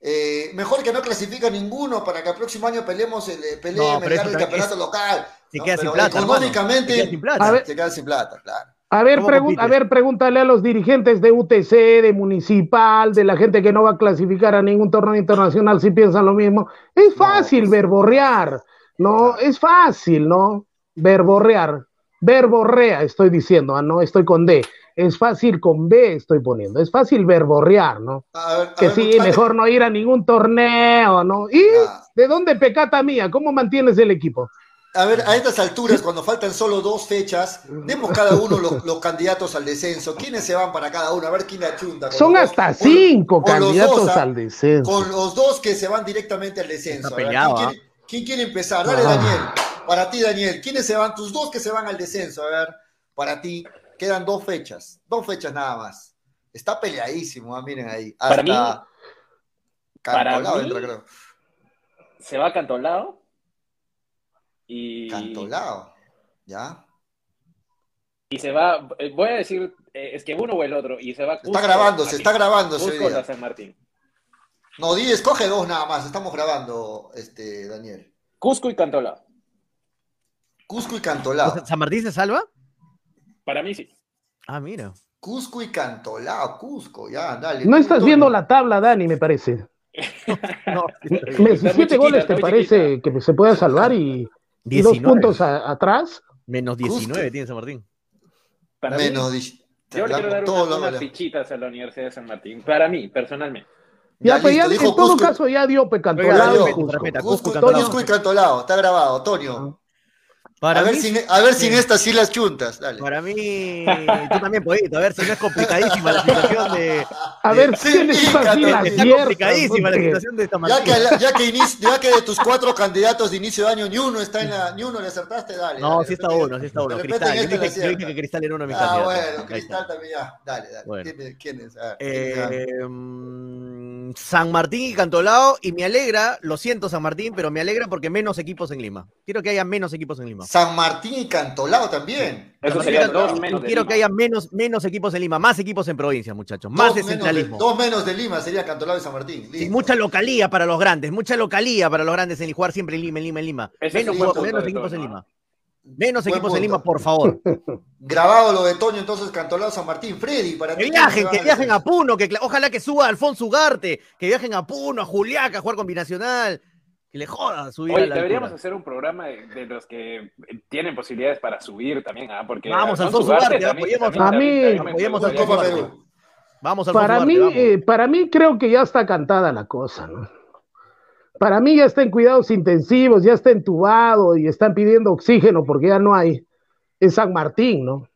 eh, mejor que no clasifica ninguno para que el próximo año peleemos el, eh, pelee No, el campeonato es- local. Se ¿no? queda sin Pero plata, económicamente Se queda sin plata. A ver, se queda sin plata, claro. A ver, a ver, pregúntale a los dirigentes de UTC, de Municipal, de la gente que no va a clasificar a ningún torneo internacional si piensan lo mismo. Es fácil pues. verborrear, ¿no? Es fácil, ¿no? Verborrear. Verborrea, estoy diciendo, ah, no estoy con D. Es fácil con B, estoy poniendo. Es fácil verborrear, ¿no? A ver, a Que ver, sí, muchachos, mejor no ir a ningún torneo, ¿no? ¿Y Ah. de dónde pecata mía? ¿Cómo mantienes el equipo? A ver, a estas alturas, cuando faltan solo dos fechas, demos cada uno los, los candidatos al descenso. ¿Quiénes se van para cada uno? A ver quién achunta. con Son los hasta cinco con candidatos dos, ¿ah? al descenso. Con los dos que se van directamente al descenso. Está A ver, peleado, ¿quién, quiere, quién quiere empezar? Dale, Ah. Daniel. Para ti, Daniel. ¿Quiénes se van? Tus dos que se van al descenso. A ver, para ti. Quedan dos fechas. Dos fechas nada más. Está peleadísimo, ah, miren ahí. Hasta Para mí- para Cantolao mí- entra, creo. Se va Cantolao. Y, Cantolao. ¿Ya? y se va. eh, Voy a decir, eh, es que uno o el otro. Y se va. Está grabando, se está grabando Cusco San Martín. No, di, escoge dos nada más. Estamos grabando, este, Daniel. Cusco y Cantolao. Cusco y O Cantolao. sea, ¿San Martín se salva? Para mí sí. Ah, mira. Cusco y Cantolao. Cusco, ya, dale. No estás viendo la tabla, Dani, me parece. (laughs) No, muy siete chiquita, goles, ¿te parece que se pueda salvar y, y dos 19. puntos a- atrás? Menos 19 tiene San Martín. Para mí, Menos. di- yo le quiero dar unas, unas fichitas a la Universidad de San Martín. Para mí, personalmente. Ya, Ya pues ya, dijo en todo Cusco. caso ya dio Cantolao. Cusco y Cantolao, está grabado, Toño. Para a ver, sin, a ver sin estas sí las chuntas, dale. para mí, tú también, Pollito, a ver si no es complicadísima la situación de... A ver, Sí, ¿quién es sí, así Cantolao. las Está complicadísima la situación de esta Ya que, ya, que inici- ya que de tus cuatro candidatos de inicio de año ni uno está en la, ni uno le acertaste, dale. No, dale, sí está uno, sí está uno. Cristal, en yo dije, yo dije acierta. que Cristal era uno de mis Ah, candidatos. bueno, Ahí está. Cristal también ya. Dale, dale. Bueno. ¿Quién, es- quién es? A ver, ¿quién es? Eh, San Martín y Cantolao, y me alegra, lo siento San Martín, pero me alegra porque menos equipos en Lima. Quiero que haya menos equipos en Lima. San Martín y Cantolao también. Eso sería Cantolao, dos menos de Quiero Lima. que haya menos, menos equipos en Lima, más equipos en provincias, muchachos, más dos, menos de, descentralismo. dos menos de Lima sería Cantolao y San Martín. Sí, mucha localía para los grandes, mucha localía para los grandes en jugar siempre en Lima, en Lima, en Lima. Menos, equipos en Lima. Menos Buen equipos en punto. Lima, por favor. (laughs) Grabado lo de Toño, entonces Cantolao, San Martín. Freddy, para Que viajen, ¿quiénes que viajen a Puno, que ojalá que suba Alfonso Ugarte, que viajen a Puno, a Juliaca, a jugar con Binacional, que le joda subir Oye, a la deberíamos altura. hacer un programa de, de los que tienen posibilidades para subir también, ¿ah? Porque Vamos, Alfonso Alfonso Ugarte apoyemos a mí. Vamos, Alfonso Para Ugarte, mí, eh, para mí creo que ya está cantada la cosa, ¿no? Para mí ya está en cuidados intensivos, ya está entubado y están pidiendo oxígeno porque ya no hay. Es San Martín, ¿no?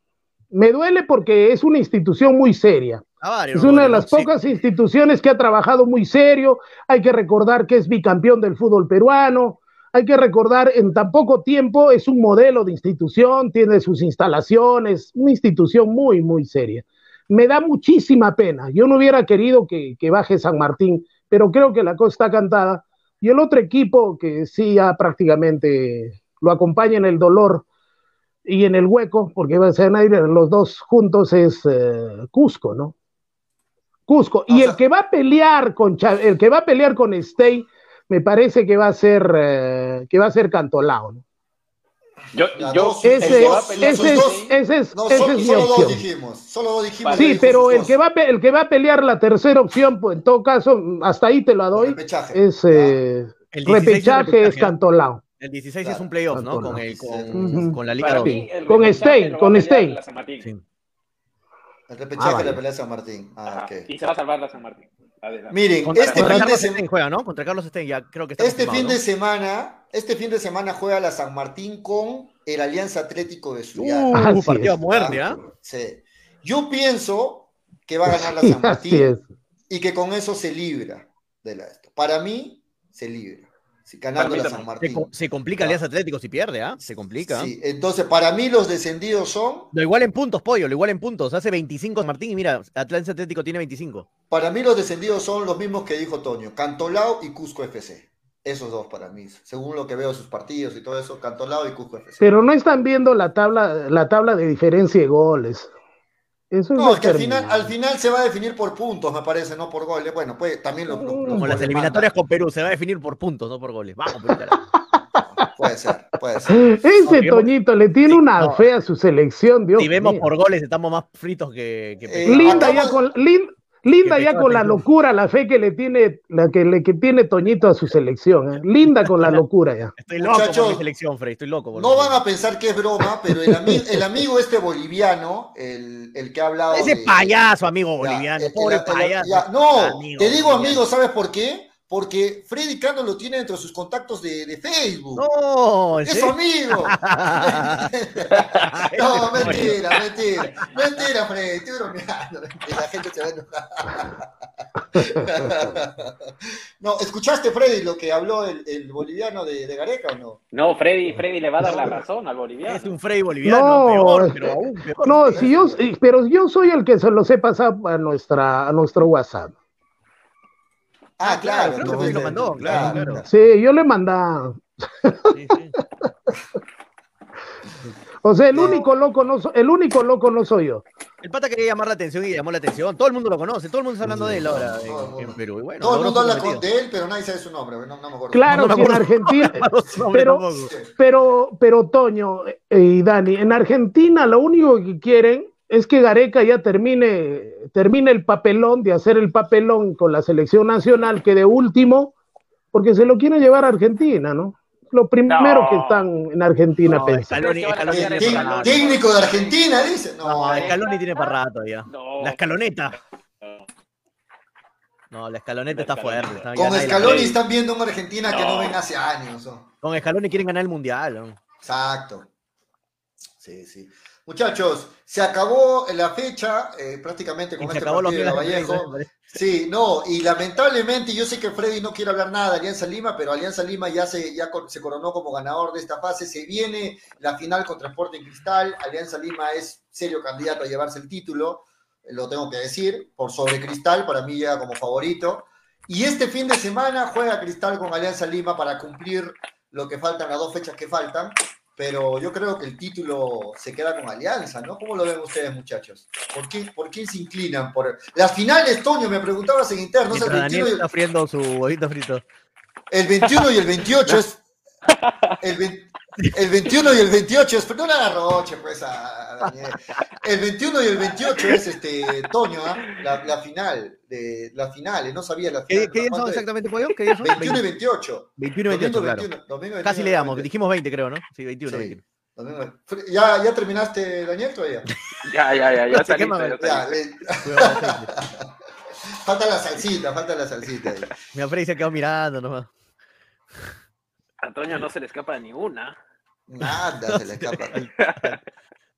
Me duele porque es una institución muy seria. A varios, Es una de las Sí. pocas instituciones que ha trabajado muy serio. Hay que recordar que es bicampeón del fútbol peruano. Hay que recordar, en tan poco tiempo es un modelo de institución, tiene sus instalaciones, una institución muy, muy seria. Me da muchísima pena. Yo no hubiera querido que, que baje San Martín, pero creo que la cosa está cantada. Y el otro equipo que sí ya prácticamente lo acompaña en el dolor y en el hueco, porque va a ser los dos juntos, es eh, Cusco, ¿no? Cusco. Y el que va a pelear con Cha- el que va a pelear con Stey, me parece que va a ser eh, que va a ser Cantolao. ¿no? Yo, yo, el Ese, ese, es, ese es, No, esa solo, es mi solo dos opción. dijimos. Solo dos dijimos. Sí, pero el que, va el que va a pelear la tercera opción, pues en todo caso, hasta ahí te la doy, Repechaje. es eh, El 16 repechaje, es repechaje, ¿ah? Cantolao. El 16 Claro, es un playoff, ¿no? Con, el, con, la Liga Para 2. mí, el Con Stein, con Stein. la San Martín. Sí. El repechaje Ah, vale. la pelea San Martín. Ah. Y se va a salvar la San Martín. Adelante. Miren, Contra, este contra fin de semana. Juega, ¿no? Contra Carlos Stein, ya creo que está Este confirmado, fin de ¿no? semana, este fin de semana juega la San Martín con el Alianza Atlético de. Así Uh, partido a muerte, ¿ah? Sí. Yo pienso que va a ganar la (laughs) San Martín y que con eso se libra de la esto. Para mí, se libra. Ganando la San. Se, Martín. se complica Alianza Atlético si pierde, ¿ah? Se complica. Sí, entonces para mí los descendidos son, Lo igual en puntos, pollo, lo igual en puntos. Hace 25 Martín y mira, Alianza Atlético tiene 25. para mí los descendidos son los mismos que dijo Toño, Cantolao y Cusco FC. Esos dos para mí, según lo que veo de sus partidos y todo eso, Cantolao y Cusco FC. Pero no están viendo la tabla, la tabla de diferencia de goles. Eso es No, es que al final, determinante. al final se va a definir por puntos, me parece, no por goles. Bueno, pues también lo, Como las eliminatorias con Perú, se va a definir por puntos, no por goles. Vamos, Perú. (laughs) Puede ser, puede ser. Ese Toñito le tiene Sí, una no. fe a su selección, Dios Si vemos por goles, estamos más fritos que, que Eh. Linda ya con, lin- linda ya con la locura, la fe que le tiene, la que, le, que tiene Toñito a su selección. ¿eh? Linda con la locura ya. Estoy loco Muchachos, por mi selección, Frey. Estoy loco. por No van a pensar que es broma, pero el, ami- el amigo este boliviano, el, el que ha hablado. Ese de- payaso, amigo Ya, boliviano. el- pobre el- el- payaso. ya, no, Amigo te digo boliviano. amigo, ¿sabes por qué? Porque Freddy Cano lo tiene entre sus contactos de, de Facebook. No, ¿en es su amigo. (laughs) no, mentira, mentira. Mentira, Freddy, estoy bromeando. mentira, La gente se va a enojar. No, ¿escuchaste, Freddy, lo que habló el, el boliviano de, de Gareca o no? No, Freddy, Freddy le va a dar la razón al boliviano. Es un Frey boliviano, No, peor, pero aún peor. No, si yo, pero yo soy el que se los he pasado a, nuestra, a nuestro WhatsApp. Ah, claro. creo que entonces, Freddy lo mandó, claro, claro. Sí, yo le mandaba. Sí, sí. (laughs) O sea, el No. único loco no so- el único loco no soy yo. El pata quería llamar la atención y llamó la atención. Todo el mundo lo conoce, todo el mundo está hablando de él ahora el en, mundo. en Perú. Y bueno, Todo el mundo habla con- de él, pero nadie sabe su nombre. No, no me acuerdo. Claro, No si en. Argentina, (laughs) pero, pero, pero Toño eh, y Dani, en Argentina lo único que quieren es que Gareca ya termine, termine el papelón de hacer el papelón con la selección nacional, que de último, porque se lo quiere llevar a Argentina, ¿no? Lo primero No. que están en Argentina No, pensando. Scaloni, Scaloni Eh, tiene tec- para rato. técnico de Argentina, dice. No, No, Scaloni tiene para rato ya. No. La escaloneta. No. La escaloneta está fuerte. está- con nadie la Scaloni cree. están viendo una Argentina que no ven hace años. Con Scaloni quieren ganar el mundial. Exacto. Sí, sí. Muchachos, se acabó la fecha, eh, prácticamente con Y se este acabó los partido de migas de Vallejo. Sí, no, y lamentablemente yo sé que Freddy no quiere hablar nada de Alianza Lima, pero Alianza Lima ya se, ya se coronó como ganador de esta fase. Se viene la final contra Sporting Cristal. Alianza Lima es serio candidato a llevarse el título, eh, lo tengo que decir, por sobre Cristal, para mí llega como favorito. Y este fin de semana juega Cristal con Alianza Lima para cumplir lo que faltan, las dos fechas que faltan. Pero yo creo que el título se queda con Alianza, ¿no? ¿Cómo lo ven ustedes, muchachos? ¿Por qué, por quién se inclinan? Por las finales, Toño, me preguntabas en interno, el Daniel 21, y está friendo su huevito frito. el, el 21 y el 28 es. (laughs) El, el 21 y el 28 es. No la roche, pues, a, Daniel. El 21 y el 28 es este, Toño, ¿ah? la, la final. De, las finales, no sabía la ¿Qué, final. qué días son exactamente, Pollo? ¿Qué días son? 21 y 28. 21 y 28, Domingo claro. 21, domingo 21, Casi le damos, 20. dijimos 20 creo, ¿no? Sí, 21. Sí. 21. Domingo- ¿Ya, ¿Ya terminaste, Daniel, todavía? Ya, ya, ya, ya (laughs) está listo, ya está Ya, listo. aceite. (laughs) (laughs) falta la salsita, falta la salsita. ahí. Mi Freddy se quedó mirando nomás. Antonio no se le escapa ni una. Nada se le escapa. (laughs)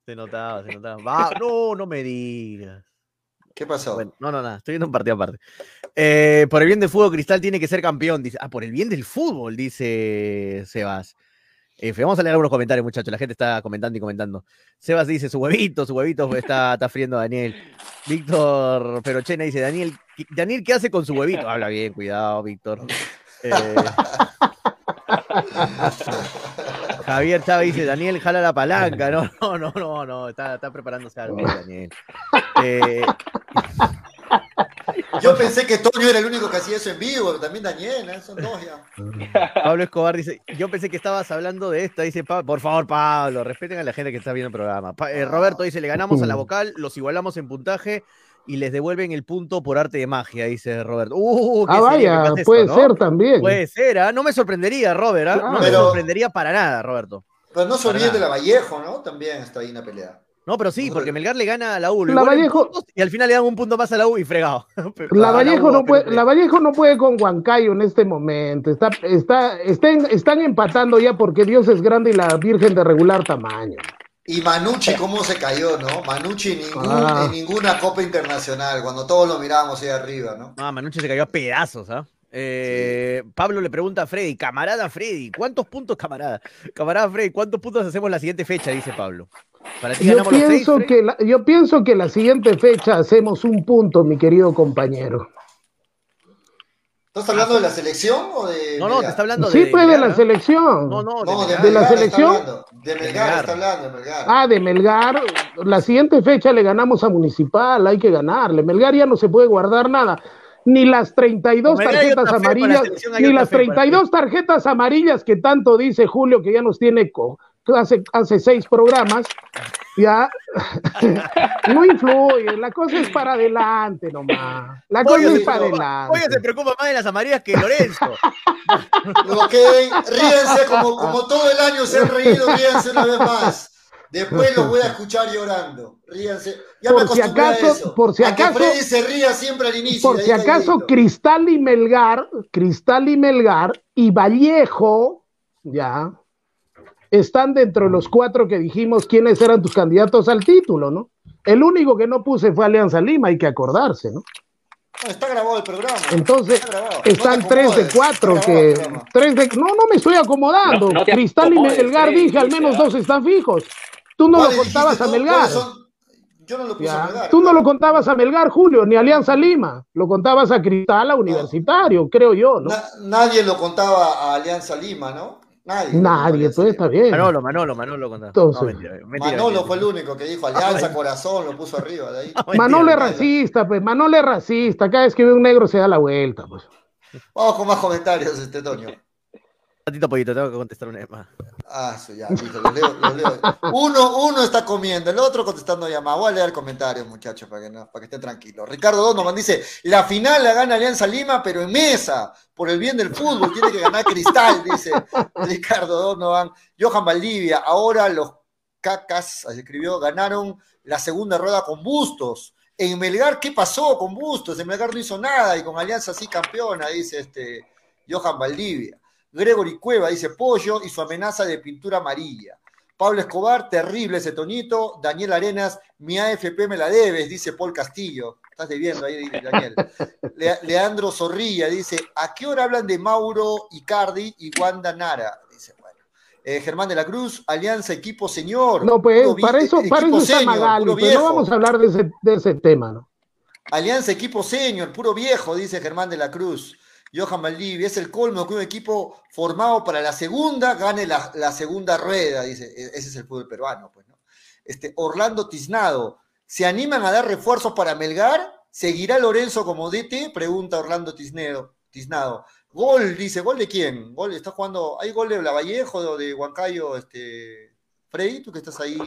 Se notaba, se notaba. Va, no, no me digas. ¿Qué pasó? Bueno, no, no, nada, estoy viendo un partido aparte. Eh, por el bien del fútbol, Cristal tiene que ser campeón. Dice, ah, por el bien del fútbol, dice Sebas. Vamos a leer algunos comentarios, muchachos. La gente está comentando y comentando. Sebas dice, su huevito, su huevito está, está friendo a Daniel. Víctor Perochena dice, Daniel, ¿qué- Daniel, ¿qué hace con su huevito? Habla bien, cuidado, Víctor. Eh, (laughs) (laughs) Javier Chávez dice, Daniel, jala la palanca. No, no, no, no, no, está, está preparándose algo, Daniel. Eh, (laughs) Yo pensé que Toño era el único que hacía eso en vivo, pero también Daniel, ¿eh? son dos ya. (laughs) Pablo Escobar dice, yo pensé que estabas hablando de esta, dice, "Pa- por favor, Pablo, respeten a la gente que está viendo el programa. Pa- eh, Roberto dice, le ganamos a la vocal, los igualamos en puntaje y les devuelven el punto por arte de magia, dice Roberto. Uh, ¿qué Ah, vaya, eso, puede no? ser también. Puede ser, ¿ah? no me sorprendería, Robert, ¿ah? no me Pero- sorprendería para nada, Roberto. Pero no se olviden de la Vallejo, ¿no? También está ahí en la pelea. No, pero sí, porque Melgar le gana a la U, La Vallejo- y al final le dan un punto más a la U y fregado. (laughs) La A Vallejo, U, no puede, la Vallejo no puede con Huancayo en este momento. Está, está, están, están empatando ya porque Dios es grande y la Virgen de regular tamaño. Y Manucci, ¿cómo se cayó, no? Manucci ningún- Ah. en ninguna Copa Internacional, cuando todos lo mirábamos ahí arriba, ¿no? No, Manucci se cayó a pedazos, ¿ah? Eh, Pablo le pregunta a Freddy, camarada Freddy, ¿cuántos puntos, camarada? Camarada Freddy, ¿cuántos puntos hacemos la siguiente fecha? Dice Pablo. Para ti Yo seis, pienso, Freddy? que la, yo pienso que la siguiente fecha hacemos un punto, mi querido compañero. ¿Estás hablando de la selección o de.? No, no, te está hablando Sí, de. pues de la ¿ah? selección. No, no, No, de, de, Melgar. ¿De la selección? De Melgar, Melgar. está hablando, de Melgar. Ah, de Melgar. La siguiente fecha le ganamos a Municipal, hay que ganarle. Melgar ya no se puede guardar nada. Ni las 32 Melgar ya tarjetas la amarillas, ni las feo con la 32 tarjetas amarillas que tanto dice Julio que ya nos tiene co- hace, hace seis programas. Ya (laughs) no influye, la cosa es para adelante nomás. La cosa es para preocupa, Pollo se adelante. preocupa más de las amarillas que Lorenzo. (laughs) Ok, ríense como, como todo el año se han reído, ríense una vez más. Después los voy a escuchar llorando. Ríense. Ya me Por si a acaso- eso. por si a que acaso- Freddy se ría siempre al inicio. Por si acaso. Cristal y Melgar, Cristal y Melgar y Vallejo, ya, están dentro de los cuatro que dijimos quiénes eran tus candidatos al título, ¿no? El único que no puse fue Alianza Lima, hay que acordarse, ¿no? No, está grabado el programa. Entonces, Está grabado. No te están tres de cuatro que. Tres de, no, no me estoy acomodando. No, no te Cristal y Melgar Freddy, dije, al menos dos están fijos. Tú no lo ¿Cuáles contabas a? Melgar. Yo no lo puse Ya. a Melgar. Tú no lo contabas a Melgar, Julio, ni a Alianza Lima. Lo contabas a Cristal, a Universitario, creo yo, ¿no? Na- nadie lo contaba a Alianza Lima, ¿no? Nadie. Nadie, Lima. está bien. Manolo, Manolo, Manolo contaba. Entonces, no, mentira, mentira, Manolo mentira. fue el único que dijo Alianza Corazón, lo puso arriba de ahí. (laughs) Mentira, Manolo es racista, pues. Manolo es racista. Cada vez que ve un negro se da la vuelta, pues. Vamos con más comentarios, este Toño. (laughs) ratito, pollito, tengo que contestar una más. Ah, sí, ya, listo, leo, leo. Uno, uno está comiendo, el otro contestando llamadas. Voy a leer comentarios, muchachos, para que, no, para que estén tranquilos. Ricardo Donovan dice: La final la gana Alianza Lima, pero en mesa, por el bien del fútbol, tiene que ganar Cristal, dice (laughs) Ricardo Donovan. Johan Valdivia, ahora los cacas, escribió, ganaron la segunda rueda con Bustos. En Melgar, ¿qué pasó con Bustos? En Melgar no hizo nada y con Alianza sí campeona, dice este Johan Valdivia. Gregory Cueva dice Pollo y su amenaza de pintura amarilla. Pablo Escobar, terrible ese tonito. Daniel Arenas, mi AFP me la debes, dice Paul Castillo. Estás debiendo ahí, Daniel. (laughs) Le- Leandro Zorrilla dice: ¿A qué hora hablan de Mauro Icardi y Wanda Nara? Dice, bueno. Eh, Germán de la Cruz, Alianza, equipo señor. No, pues, para eso, para eso está senior, Magali, puro pero no vamos a hablar de ese, de ese tema, ¿no? Alianza Equipo Senior, puro viejo, dice Germán de la Cruz. Johan Valdivia, es el colmo que un equipo formado para la segunda gane la, segunda rueda, dice. E- Ese es el fútbol peruano, pues, ¿no? Este, Orlando Tiznado, ¿se animan a dar refuerzos para Melgar? ¿Seguirá Lorenzo como DT? Pregunta Orlando Tiznado. Tiznado. Gol, dice, ¿gol de quién? Gol, está jugando, ¿hay gol de Lavallejo de Huancayo, este, Freddy, tú que estás ahí?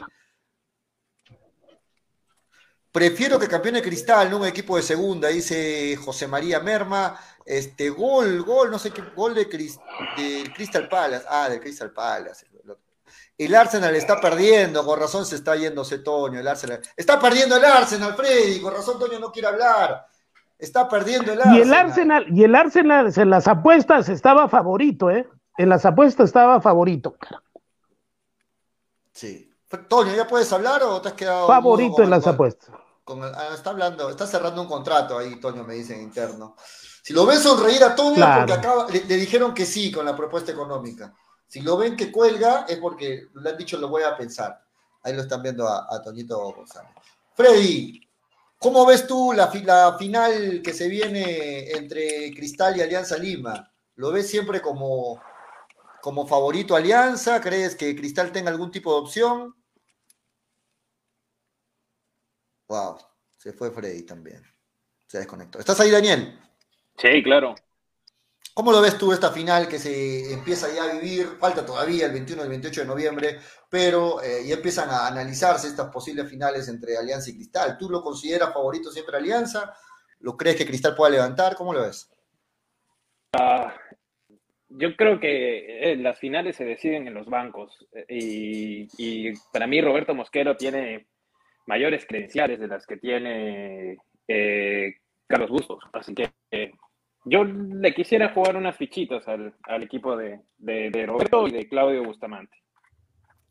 Prefiero que campeone Cristal, no un equipo de segunda, dice José María Merma. Este gol, gol, no sé qué, gol de, Crystal Palace. Ah, de Crystal Palace. El Arsenal está perdiendo, con razón se está yéndose Toño. El Arsenal. Está perdiendo el Arsenal, Freddy, con razón Toño no quiere hablar. Está perdiendo el Arsenal. Y el Arsenal, y el Arsenal en las apuestas estaba favorito, ¿eh? En las apuestas estaba favorito. Sí. Toño, ¿ya puedes hablar o te has quedado? Favorito con en las apuestas. Con ah, está hablando, está cerrando un contrato ahí, Toño, me dice en interno. Si lo ven sonreír a Toño, Claro. porque acaba, le, le dijeron que sí con la propuesta económica. Si lo ven que cuelga, es porque le han dicho lo voy a pensar. Ahí lo están viendo a, a Toñito González. Freddy, ¿cómo ves tú la, fi- la final que se viene entre Cristal y Alianza Lima? ¿Lo ves siempre como, como favorito Alianza? ¿Crees que Cristal tenga algún tipo de opción? Wow, se fue Freddy también. Se desconectó. ¿Estás ahí, Daniel? Sí, claro. ¿Cómo lo ves tú esta final que se empieza ya a vivir? Falta todavía el 21 y el 28 de noviembre, pero eh, ya empiezan a analizarse estas posibles finales entre Alianza y Cristal. ¿Tú lo consideras favorito siempre Alianza? ¿Lo crees que Cristal pueda levantar? ¿Cómo lo ves? Yo creo que eh, las finales se deciden en los bancos eh, y, y para mí Roberto Mosquero tiene mayores credenciales de las que tiene eh, Carlos Bustos. Así que yo le quisiera jugar unas fichitas al, al equipo de, de- de Roberto y de Claudio Bustamante.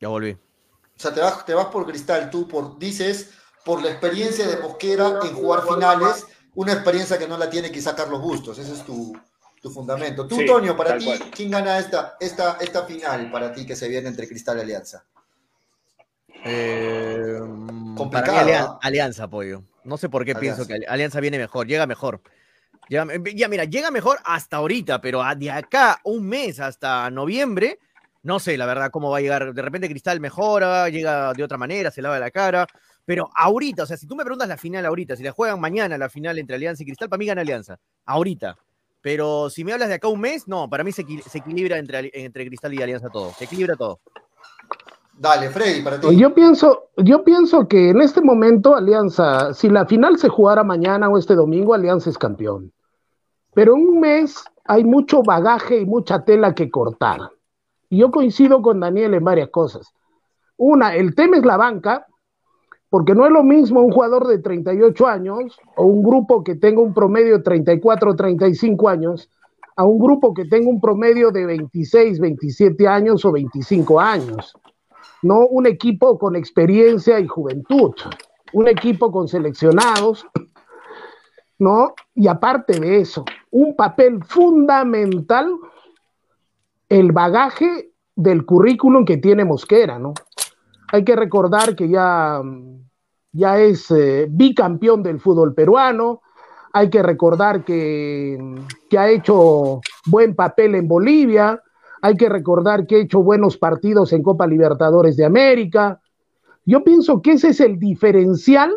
Ya volví. O sea, te vas, te vas por Cristal, tú por, dices por la experiencia de Mosquera en jugar finales, una experiencia que no la tiene quizá Carlos Bustos. Ese es tu, tu fundamento. Tú, Sí, Toño, para ti, cual. ¿quién gana esta, esta, esta final para ti que se viene entre Cristal y Alianza? Eh, mm, para Complicado, mí, Alian- ¿ah? Alianza, apoyo. No sé por qué pienso Alianza. que Ali- Alianza viene mejor, llega mejor. Llega- ya, mira, llega mejor hasta ahorita, pero de acá un mes hasta noviembre, no sé, la verdad, cómo va a llegar. De repente Cristal mejora, llega de otra manera, se lava la cara. Pero ahorita, o sea, si tú me preguntas la final ahorita, si la juegan mañana la final entre Alianza y Cristal, para mí gana Alianza. Ahorita. Pero si me hablas de acá un mes, no, para mí se, equi- se equilibra entre, entre Cristal y Alianza todo. Se equilibra todo. Dale, Freddy, para ti. Yo pienso, yo pienso que en este momento Alianza, si la final se jugara mañana o este domingo, Alianza es campeón. Pero en un mes hay mucho bagaje y mucha tela que cortar. Y yo coincido con Daniel en varias cosas. Una, el tema es la banca, porque no es lo mismo un jugador de 38 años o un grupo que tenga un promedio de 34 o 35 años a un grupo que tenga un promedio de 26, 27 años o 25 años no un equipo con experiencia y juventud, un equipo con seleccionados, ¿no? Y aparte de eso, un papel fundamental, el bagaje del currículum que tiene Mosquera, ¿no? Hay que recordar que ya, ya es eh, bicampeón del fútbol peruano, hay que recordar que, que ha hecho buen papel en Bolivia, hay que recordar que ha hecho buenos partidos en Copa Libertadores de América. Yo pienso que ese es el diferencial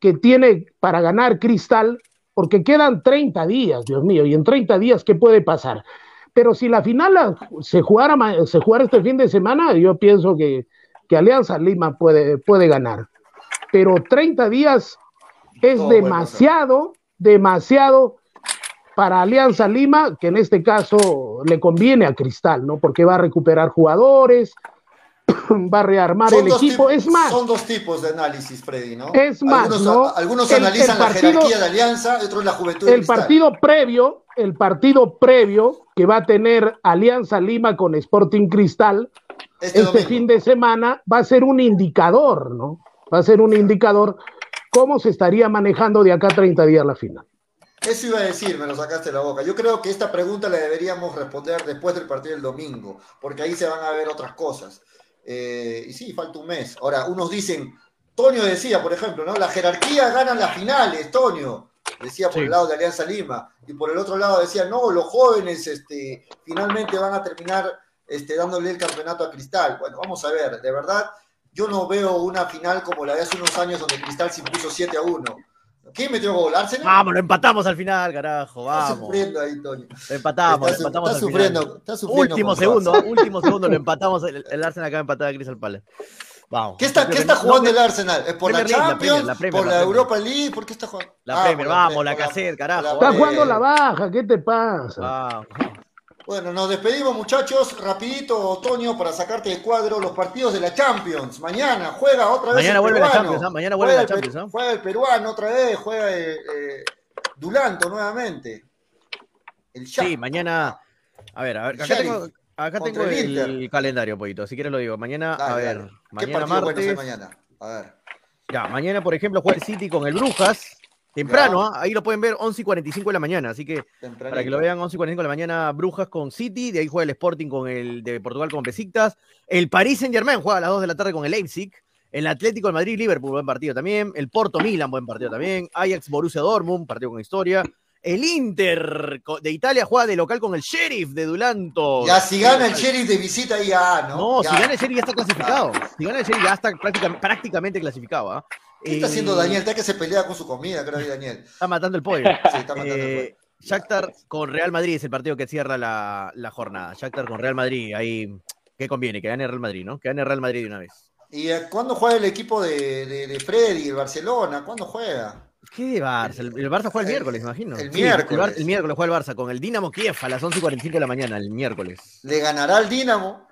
que tiene para ganar Cristal, porque quedan 30 días, Dios mío, y en 30 días, ¿qué puede pasar? Pero si la final la- se jugara, se jugara este fin de semana, yo pienso que, que Alianza Lima puede, puede ganar. Pero 30 días es Todo demasiado, demasiado para Alianza Lima, que en este caso le conviene a Cristal, ¿no? Porque va a recuperar jugadores, va a rearmar el equipo. Es más, son dos tipos de análisis, Freddy, ¿no? Es más, algunos, ¿no? algunos El- analizan el la jerarquía de Alianza, otros la juventud el partido previo, el partido previo que va a tener Alianza Lima con Sporting Cristal Este este, fin de semana va a ser un indicador, ¿no? Va a ser un indicador cómo se estaría manejando de acá a 30 días la final. Eso iba a decir, me lo sacaste de la boca. Yo creo que esta pregunta la deberíamos responder después del partido del domingo, porque ahí se van a ver otras cosas. Eh, y sí, falta un mes. Ahora, unos dicen, Toño decía, por ejemplo, ¿no? La jerarquía ganan las finales, Toño. Decía por Sí. el lado de Alianza Lima. Y por el otro lado decía, no, los jóvenes este, finalmente van a terminar este, dándole el campeonato a Cristal. Bueno, vamos a ver, de verdad, yo no veo una final como la de hace unos años donde Cristal se impuso 7 a 1. ¿Quién metió gol? ¿Arsenal? Vamos, lo empatamos al final, carajo, Está vamos. sufriendo ahí, Toño. Lo empatamos, Está lo empatamos está al final. sufriendo, está sufriendo Último segundo, Barça. último segundo lo (laughs) empatamos. El, el Arsenal acaba de empatar a Crystal Palace. Vamos. ¿Qué está, qué está jugando no- el Arsenal? ¿Es ¿Por la Champions? Premier, la Premier, ¿Por la. Europa League? ¿Por qué está jugando? La Ah, Premier, vamos, la cassette, carajo. Está jugando la baja, ¿qué te pasa? Vamos. Bueno, nos despedimos muchachos, rapidito, Toño, para sacarte de cuadro los partidos de la Champions. Mañana juega otra vez Mañana el vuelve la peruano. Champions, ¿ah? Mañana vuelve Juega la el Champions, ¿ah? Juega el peruano otra vez, juega eh, eh, Dulanto nuevamente. El. Sí, mañana. A ver, a ver, acá tengo, acá tengo el el, calendario, poquito. Si quieres lo digo. Mañana, Dale, a ver, dale. ¿Qué mañana partido martes. mañana? A ver. Ya, mañana, por ejemplo, juega el City con el Brujas. Temprano, ¿ah? ahí lo pueden ver 11 y 45 de la mañana. Así que Tempranito. para que lo vean 11 y 45 de la mañana, Brujas con City. De ahí juega el Sporting con el de Portugal con Besiktas. El Paris Saint Germain juega a las 2 de la tarde con el Leipzig. El Atlético de Madrid, Liverpool, buen partido también. El Porto Milan, buen partido también. Ajax Borussia Dortmund, partido con historia. El Inter de Italia juega de local con el Sheriff de Dulanto. Ya si gana el Sheriff de visita ya, ¿no? No, Ya. si gana el Sheriff ya está clasificado. Si gana el Sheriff ya está práctica- prácticamente clasificado. ¿ah? ¿Qué está Eh, haciendo Daniel? Está que se pelea con su comida, creo que Daniel. (laughs) Está matando el pollo. Sí, está matando el Eh, Shakhtar con Real Madrid es el partido que cierra la, la jornada. Shakhtar con Real Madrid, ahí, ¿qué conviene? Que gane Real Madrid, ¿no? Que gane Real Madrid de una vez. ¿Y eh, cuándo juega el equipo de, de, de Freddy, el Barcelona? ¿Cuándo juega? ¿Qué de Barça? El, el Barça juega el miércoles, imagino. el Sí, miércoles. El, el miércoles juega el Barça con el Dinamo Kiev a las 11 y 45 de la mañana, el miércoles. ¿Le ganará al Dinamo?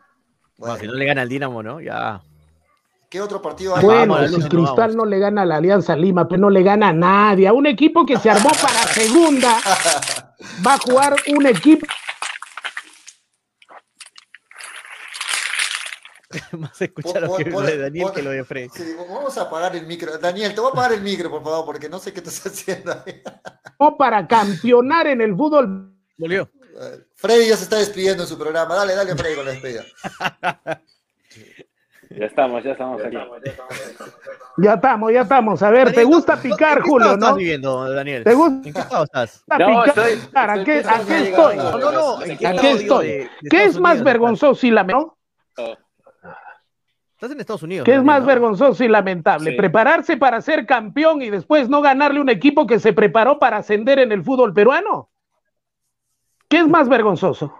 Bueno, si no le gana el Dinamo, ¿no? Ya. ¿Qué otro partido hay? Bueno, Vamos, si Cristal vamos. no le gana a la Alianza Lima, pero no le gana a nadie. A un equipo que se armó para segunda, (laughs) va a jugar un equipo. (laughs) Más se escucha lo que de Daniel que lo de Fred. Sí, vamos a apagar el micro. Daniel, te voy a apagar el micro, por favor, porque no sé qué estás (laughs) haciendo ahí. para campeonar en el fútbol. Volvió. Freddy ya se está despidiendo en su programa. Dale, dale, Freddy, con la despedida. Ya estamos, ya estamos aquí. Ya estamos, ya estamos. A ver, ¿te gusta ¿en picar, Julio, no? viviendo, Daniel? ¿Te gusta ¿En qué estado estás? No, estoy- ¿A estoy qué, a qué estoy? llegar. No, no, no. ¿En qué ¿A qué estoy? de- de ¿Qué es más Unidos? vergonzoso y lamentable? Oh, Estás en Estados Unidos. ¿Qué es más ¿no? vergonzoso y lamentable? Sí. ¿Prepararse para ser campeón y después no ganarle un equipo que se preparó para ascender en el fútbol peruano? ¿Qué es más vergonzoso?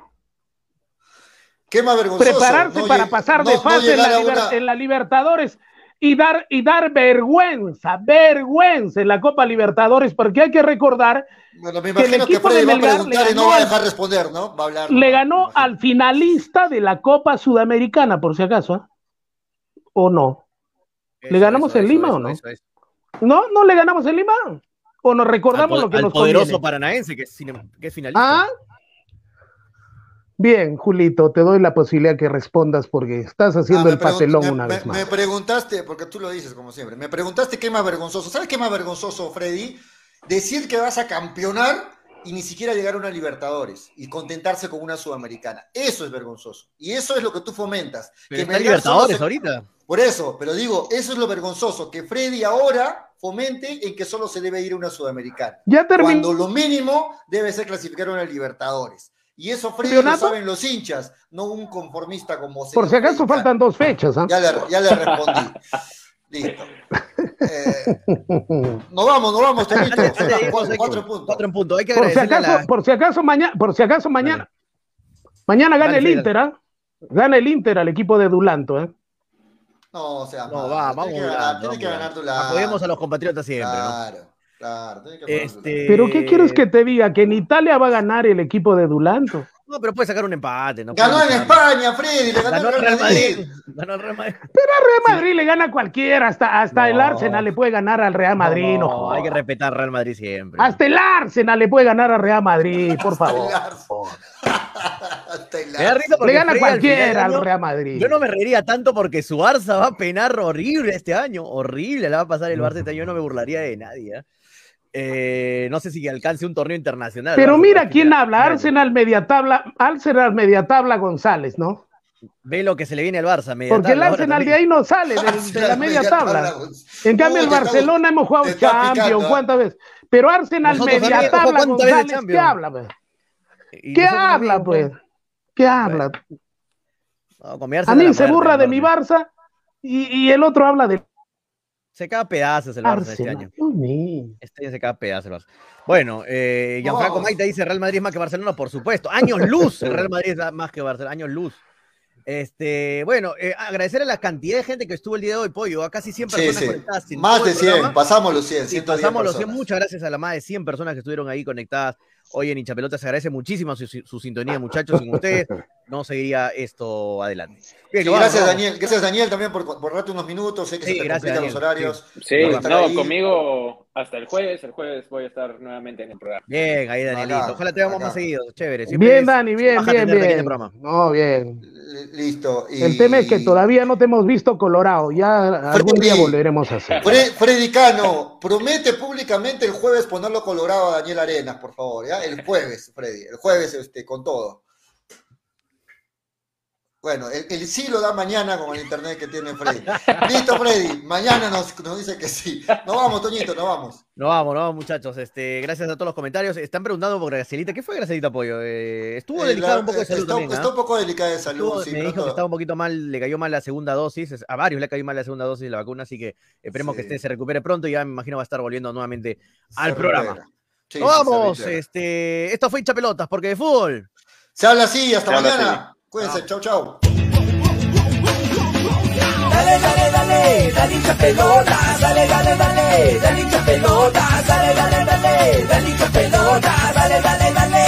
¿Qué más vergonzoso? Prepararse No para pasar no- de no fase en, la a liber- una- en la Libertadores y dar, y dar vergüenza, vergüenza en la Copa Libertadores, porque hay que recordar, Bueno, me que el imagino que, equipo Freddy de va a Melgar preguntar le y no ganó va a al- dejar responder, ¿no? Va a hablar. le ganó al finalista de la Copa Sudamericana, por si acaso, ¿ah? ¿o no? ¿Le ganamos eso, en eso, Lima eso, o no? eso, eso. ¿No? ¿No le ganamos en Lima? ¿O nos Al, recordamos po- lo que al nos poderoso conviene? paranaense que es, que es finalista. ¿Ah? Bien, Julito, te doy la posibilidad que respondas porque estás haciendo Ah, me el papelón me- una me- vez más. Me preguntaste, porque tú lo dices como siempre, me preguntaste qué es más vergonzoso. ¿Sabes qué es más vergonzoso, Freddy? Decir que vas a campeonar y ni siquiera llegar a una Libertadores y contentarse con una Sudamericana. Eso es vergonzoso. Y eso es lo que tú fomentas. Pero que está Libertadores se- ahorita. Por eso, pero digo, eso es lo vergonzoso, que Freddy ahora fomente en que solo se debe ir a una Sudamericana. Ya terminó. Cuando lo mínimo debe ser clasificar a una Libertadores. Y eso Freddy lo saben los hinchas, no un conformista como Por señor si acaso Freddy faltan dos fechas. ¿ah? ya le, ya le respondí. Listo. Eh, nos vamos, nos vamos, Cuatro, puntos. Cuatro en punto. Hay que Por si acaso, la- por si acaso mañana, por si acaso mañana, Mañana gana el. Inter, ¿ah? Gana el Inter al equipo de Dulanto, ¿eh? No, o sea, No, va, vamos tiene que ganar. Dulanto. Apoyemos a los compatriotas siempre, ¿no? Claro, claro, tiene que Este... Pero ¿qué quieres que te diga? Que en Italia va a ganar el equipo de Dulanto. No, pero puede sacar un empate. ¿no? Ganó en España, Freddy, le ganó, Ganó el Real Madrid. Ganó el Real Madrid. Pero al Real Madrid le gana a cualquiera, hasta, hasta el. Arsenal le puede ganar al Real Madrid. No, No, hay que respetar Real Madrid siempre. Hasta el Arsenal le puede ganar al Real Madrid, por favor. Hasta el Me da risa porque Le gana Freddy al cualquiera al Real Madrid. Yo no me reiría tanto porque su Barça va a penar horrible este año. Horrible la va a pasar el Barça este año. Yo no me burlaría de nadie. ¿eh? Eh, no sé si alcance un torneo internacional. Pero mira quién habla, Arsenal media tabla, Arsenal media tabla González, ¿no? Ve lo que se le viene al Barça. media Porque el tabla Arsenal de ahí no sale, del- de, la media tabla. En cambio, el Barcelona hemos jugado Champions, ¿eh? ¿cuántas veces? Pero Arsenal Nosotros media también, tabla, ¿cuántas veces González, ¿qué habla? pues? Y ¿Qué nosotros habla, pues? ¿Qué habla? No, A mí se burra de mi Barça y, y el otro habla de Se caga a pedazos el Barça este Arsenal. año. Este año se caga a pedazos el Barça. Bueno, eh, Gianfranco Oh. Maita dice Real Madrid es más que Barcelona, por supuesto. Años luz, el Real Madrid es más que Barcelona, años luz. Este, bueno, eh, agradecer a la cantidad de gente que estuvo el día de hoy, Pollo. A casi 100 Sí, personas sí. conectadas. en Más de el 100, programa. pasamos los 100, Sí, 110 pasamos los 100. personas. Muchas gracias a la más de 100 personas que estuvieron ahí conectadas hoy en Hinchapelota. Se agradece muchísimo su, su sintonía, muchachos. Sin ustedes (laughs) no seguiría esto adelante. Bien, Sí, vamos, gracias, vamos. Daniel. Gracias, Daniel, también por, por darte unos minutos. Sé que Sí, se te gracias, complican los horarios. Sí, no, conmigo hasta el jueves. El jueves voy a estar nuevamente en el programa. Bien, ahí Danielito. Acá, Ojalá te veamos más seguido. Chévere. Siempre Bien, Dani, bien, bien, bien. programa. No, bien. L- Listo. Y... El tema es que todavía no te hemos visto colorado. Ya algún día volveremos a hacer. Fre- Freddy Cano, promete públicamente el jueves ponerlo colorado a Daniel Arenas, por favor, ¿ya? El jueves, Freddy, el jueves este, con todo. Bueno, el, el sí lo da mañana con el internet que tiene Freddy. Listo, Freddy, mañana nos, nos dice que sí. Nos vamos, Toñito, nos vamos. No vamos, no vamos, muchachos. Este, gracias a todos los comentarios. Están preguntando por Gracielita. ¿Qué fue Gracielita Pollo? Eh, estuvo Eh, delicada un poco de salud está, también. está ¿ah? un poco delicada de salud, Estuvo- sí. me dijo que estaba un poquito mal, le cayó mal la segunda dosis. A varios le cayó mal la segunda dosis de la vacuna, así que esperemos que Sí. esté, se recupere pronto y ya me imagino va a estar volviendo nuevamente al se programa. Sí, Nos vamos, este, esto fue hincha pelotas, porque de fútbol. Se habla así, hasta Se mañana. Cuídense, chau, chau. Dale, dale, dale, dale hincha pelota, dale, dale, dale, dale hincha pelota, dale, dale, dale, dale hincha pelota, dale, dale, dale.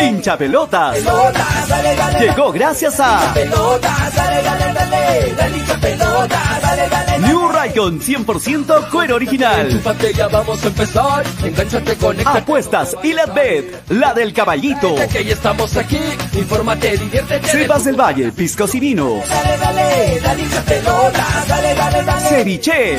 Hincha pelotas. Pelota, dale, dale, Llegó gracias a New Raycon 100% cuero original. Ya vamos a empezar. Apuestas y la la del caballito. Que estamos aquí. Infórmate, diviértete. Sebas del Valle, piscos y vinos. Dale, dale, dale hincha pelota, dale, dale, dale. Ceviche.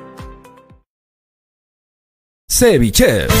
Ceviche.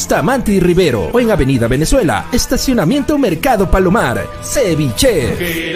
Bustamante y Rivero o en Avenida Venezuela, Estacionamiento Mercado Palomar. Ceviche.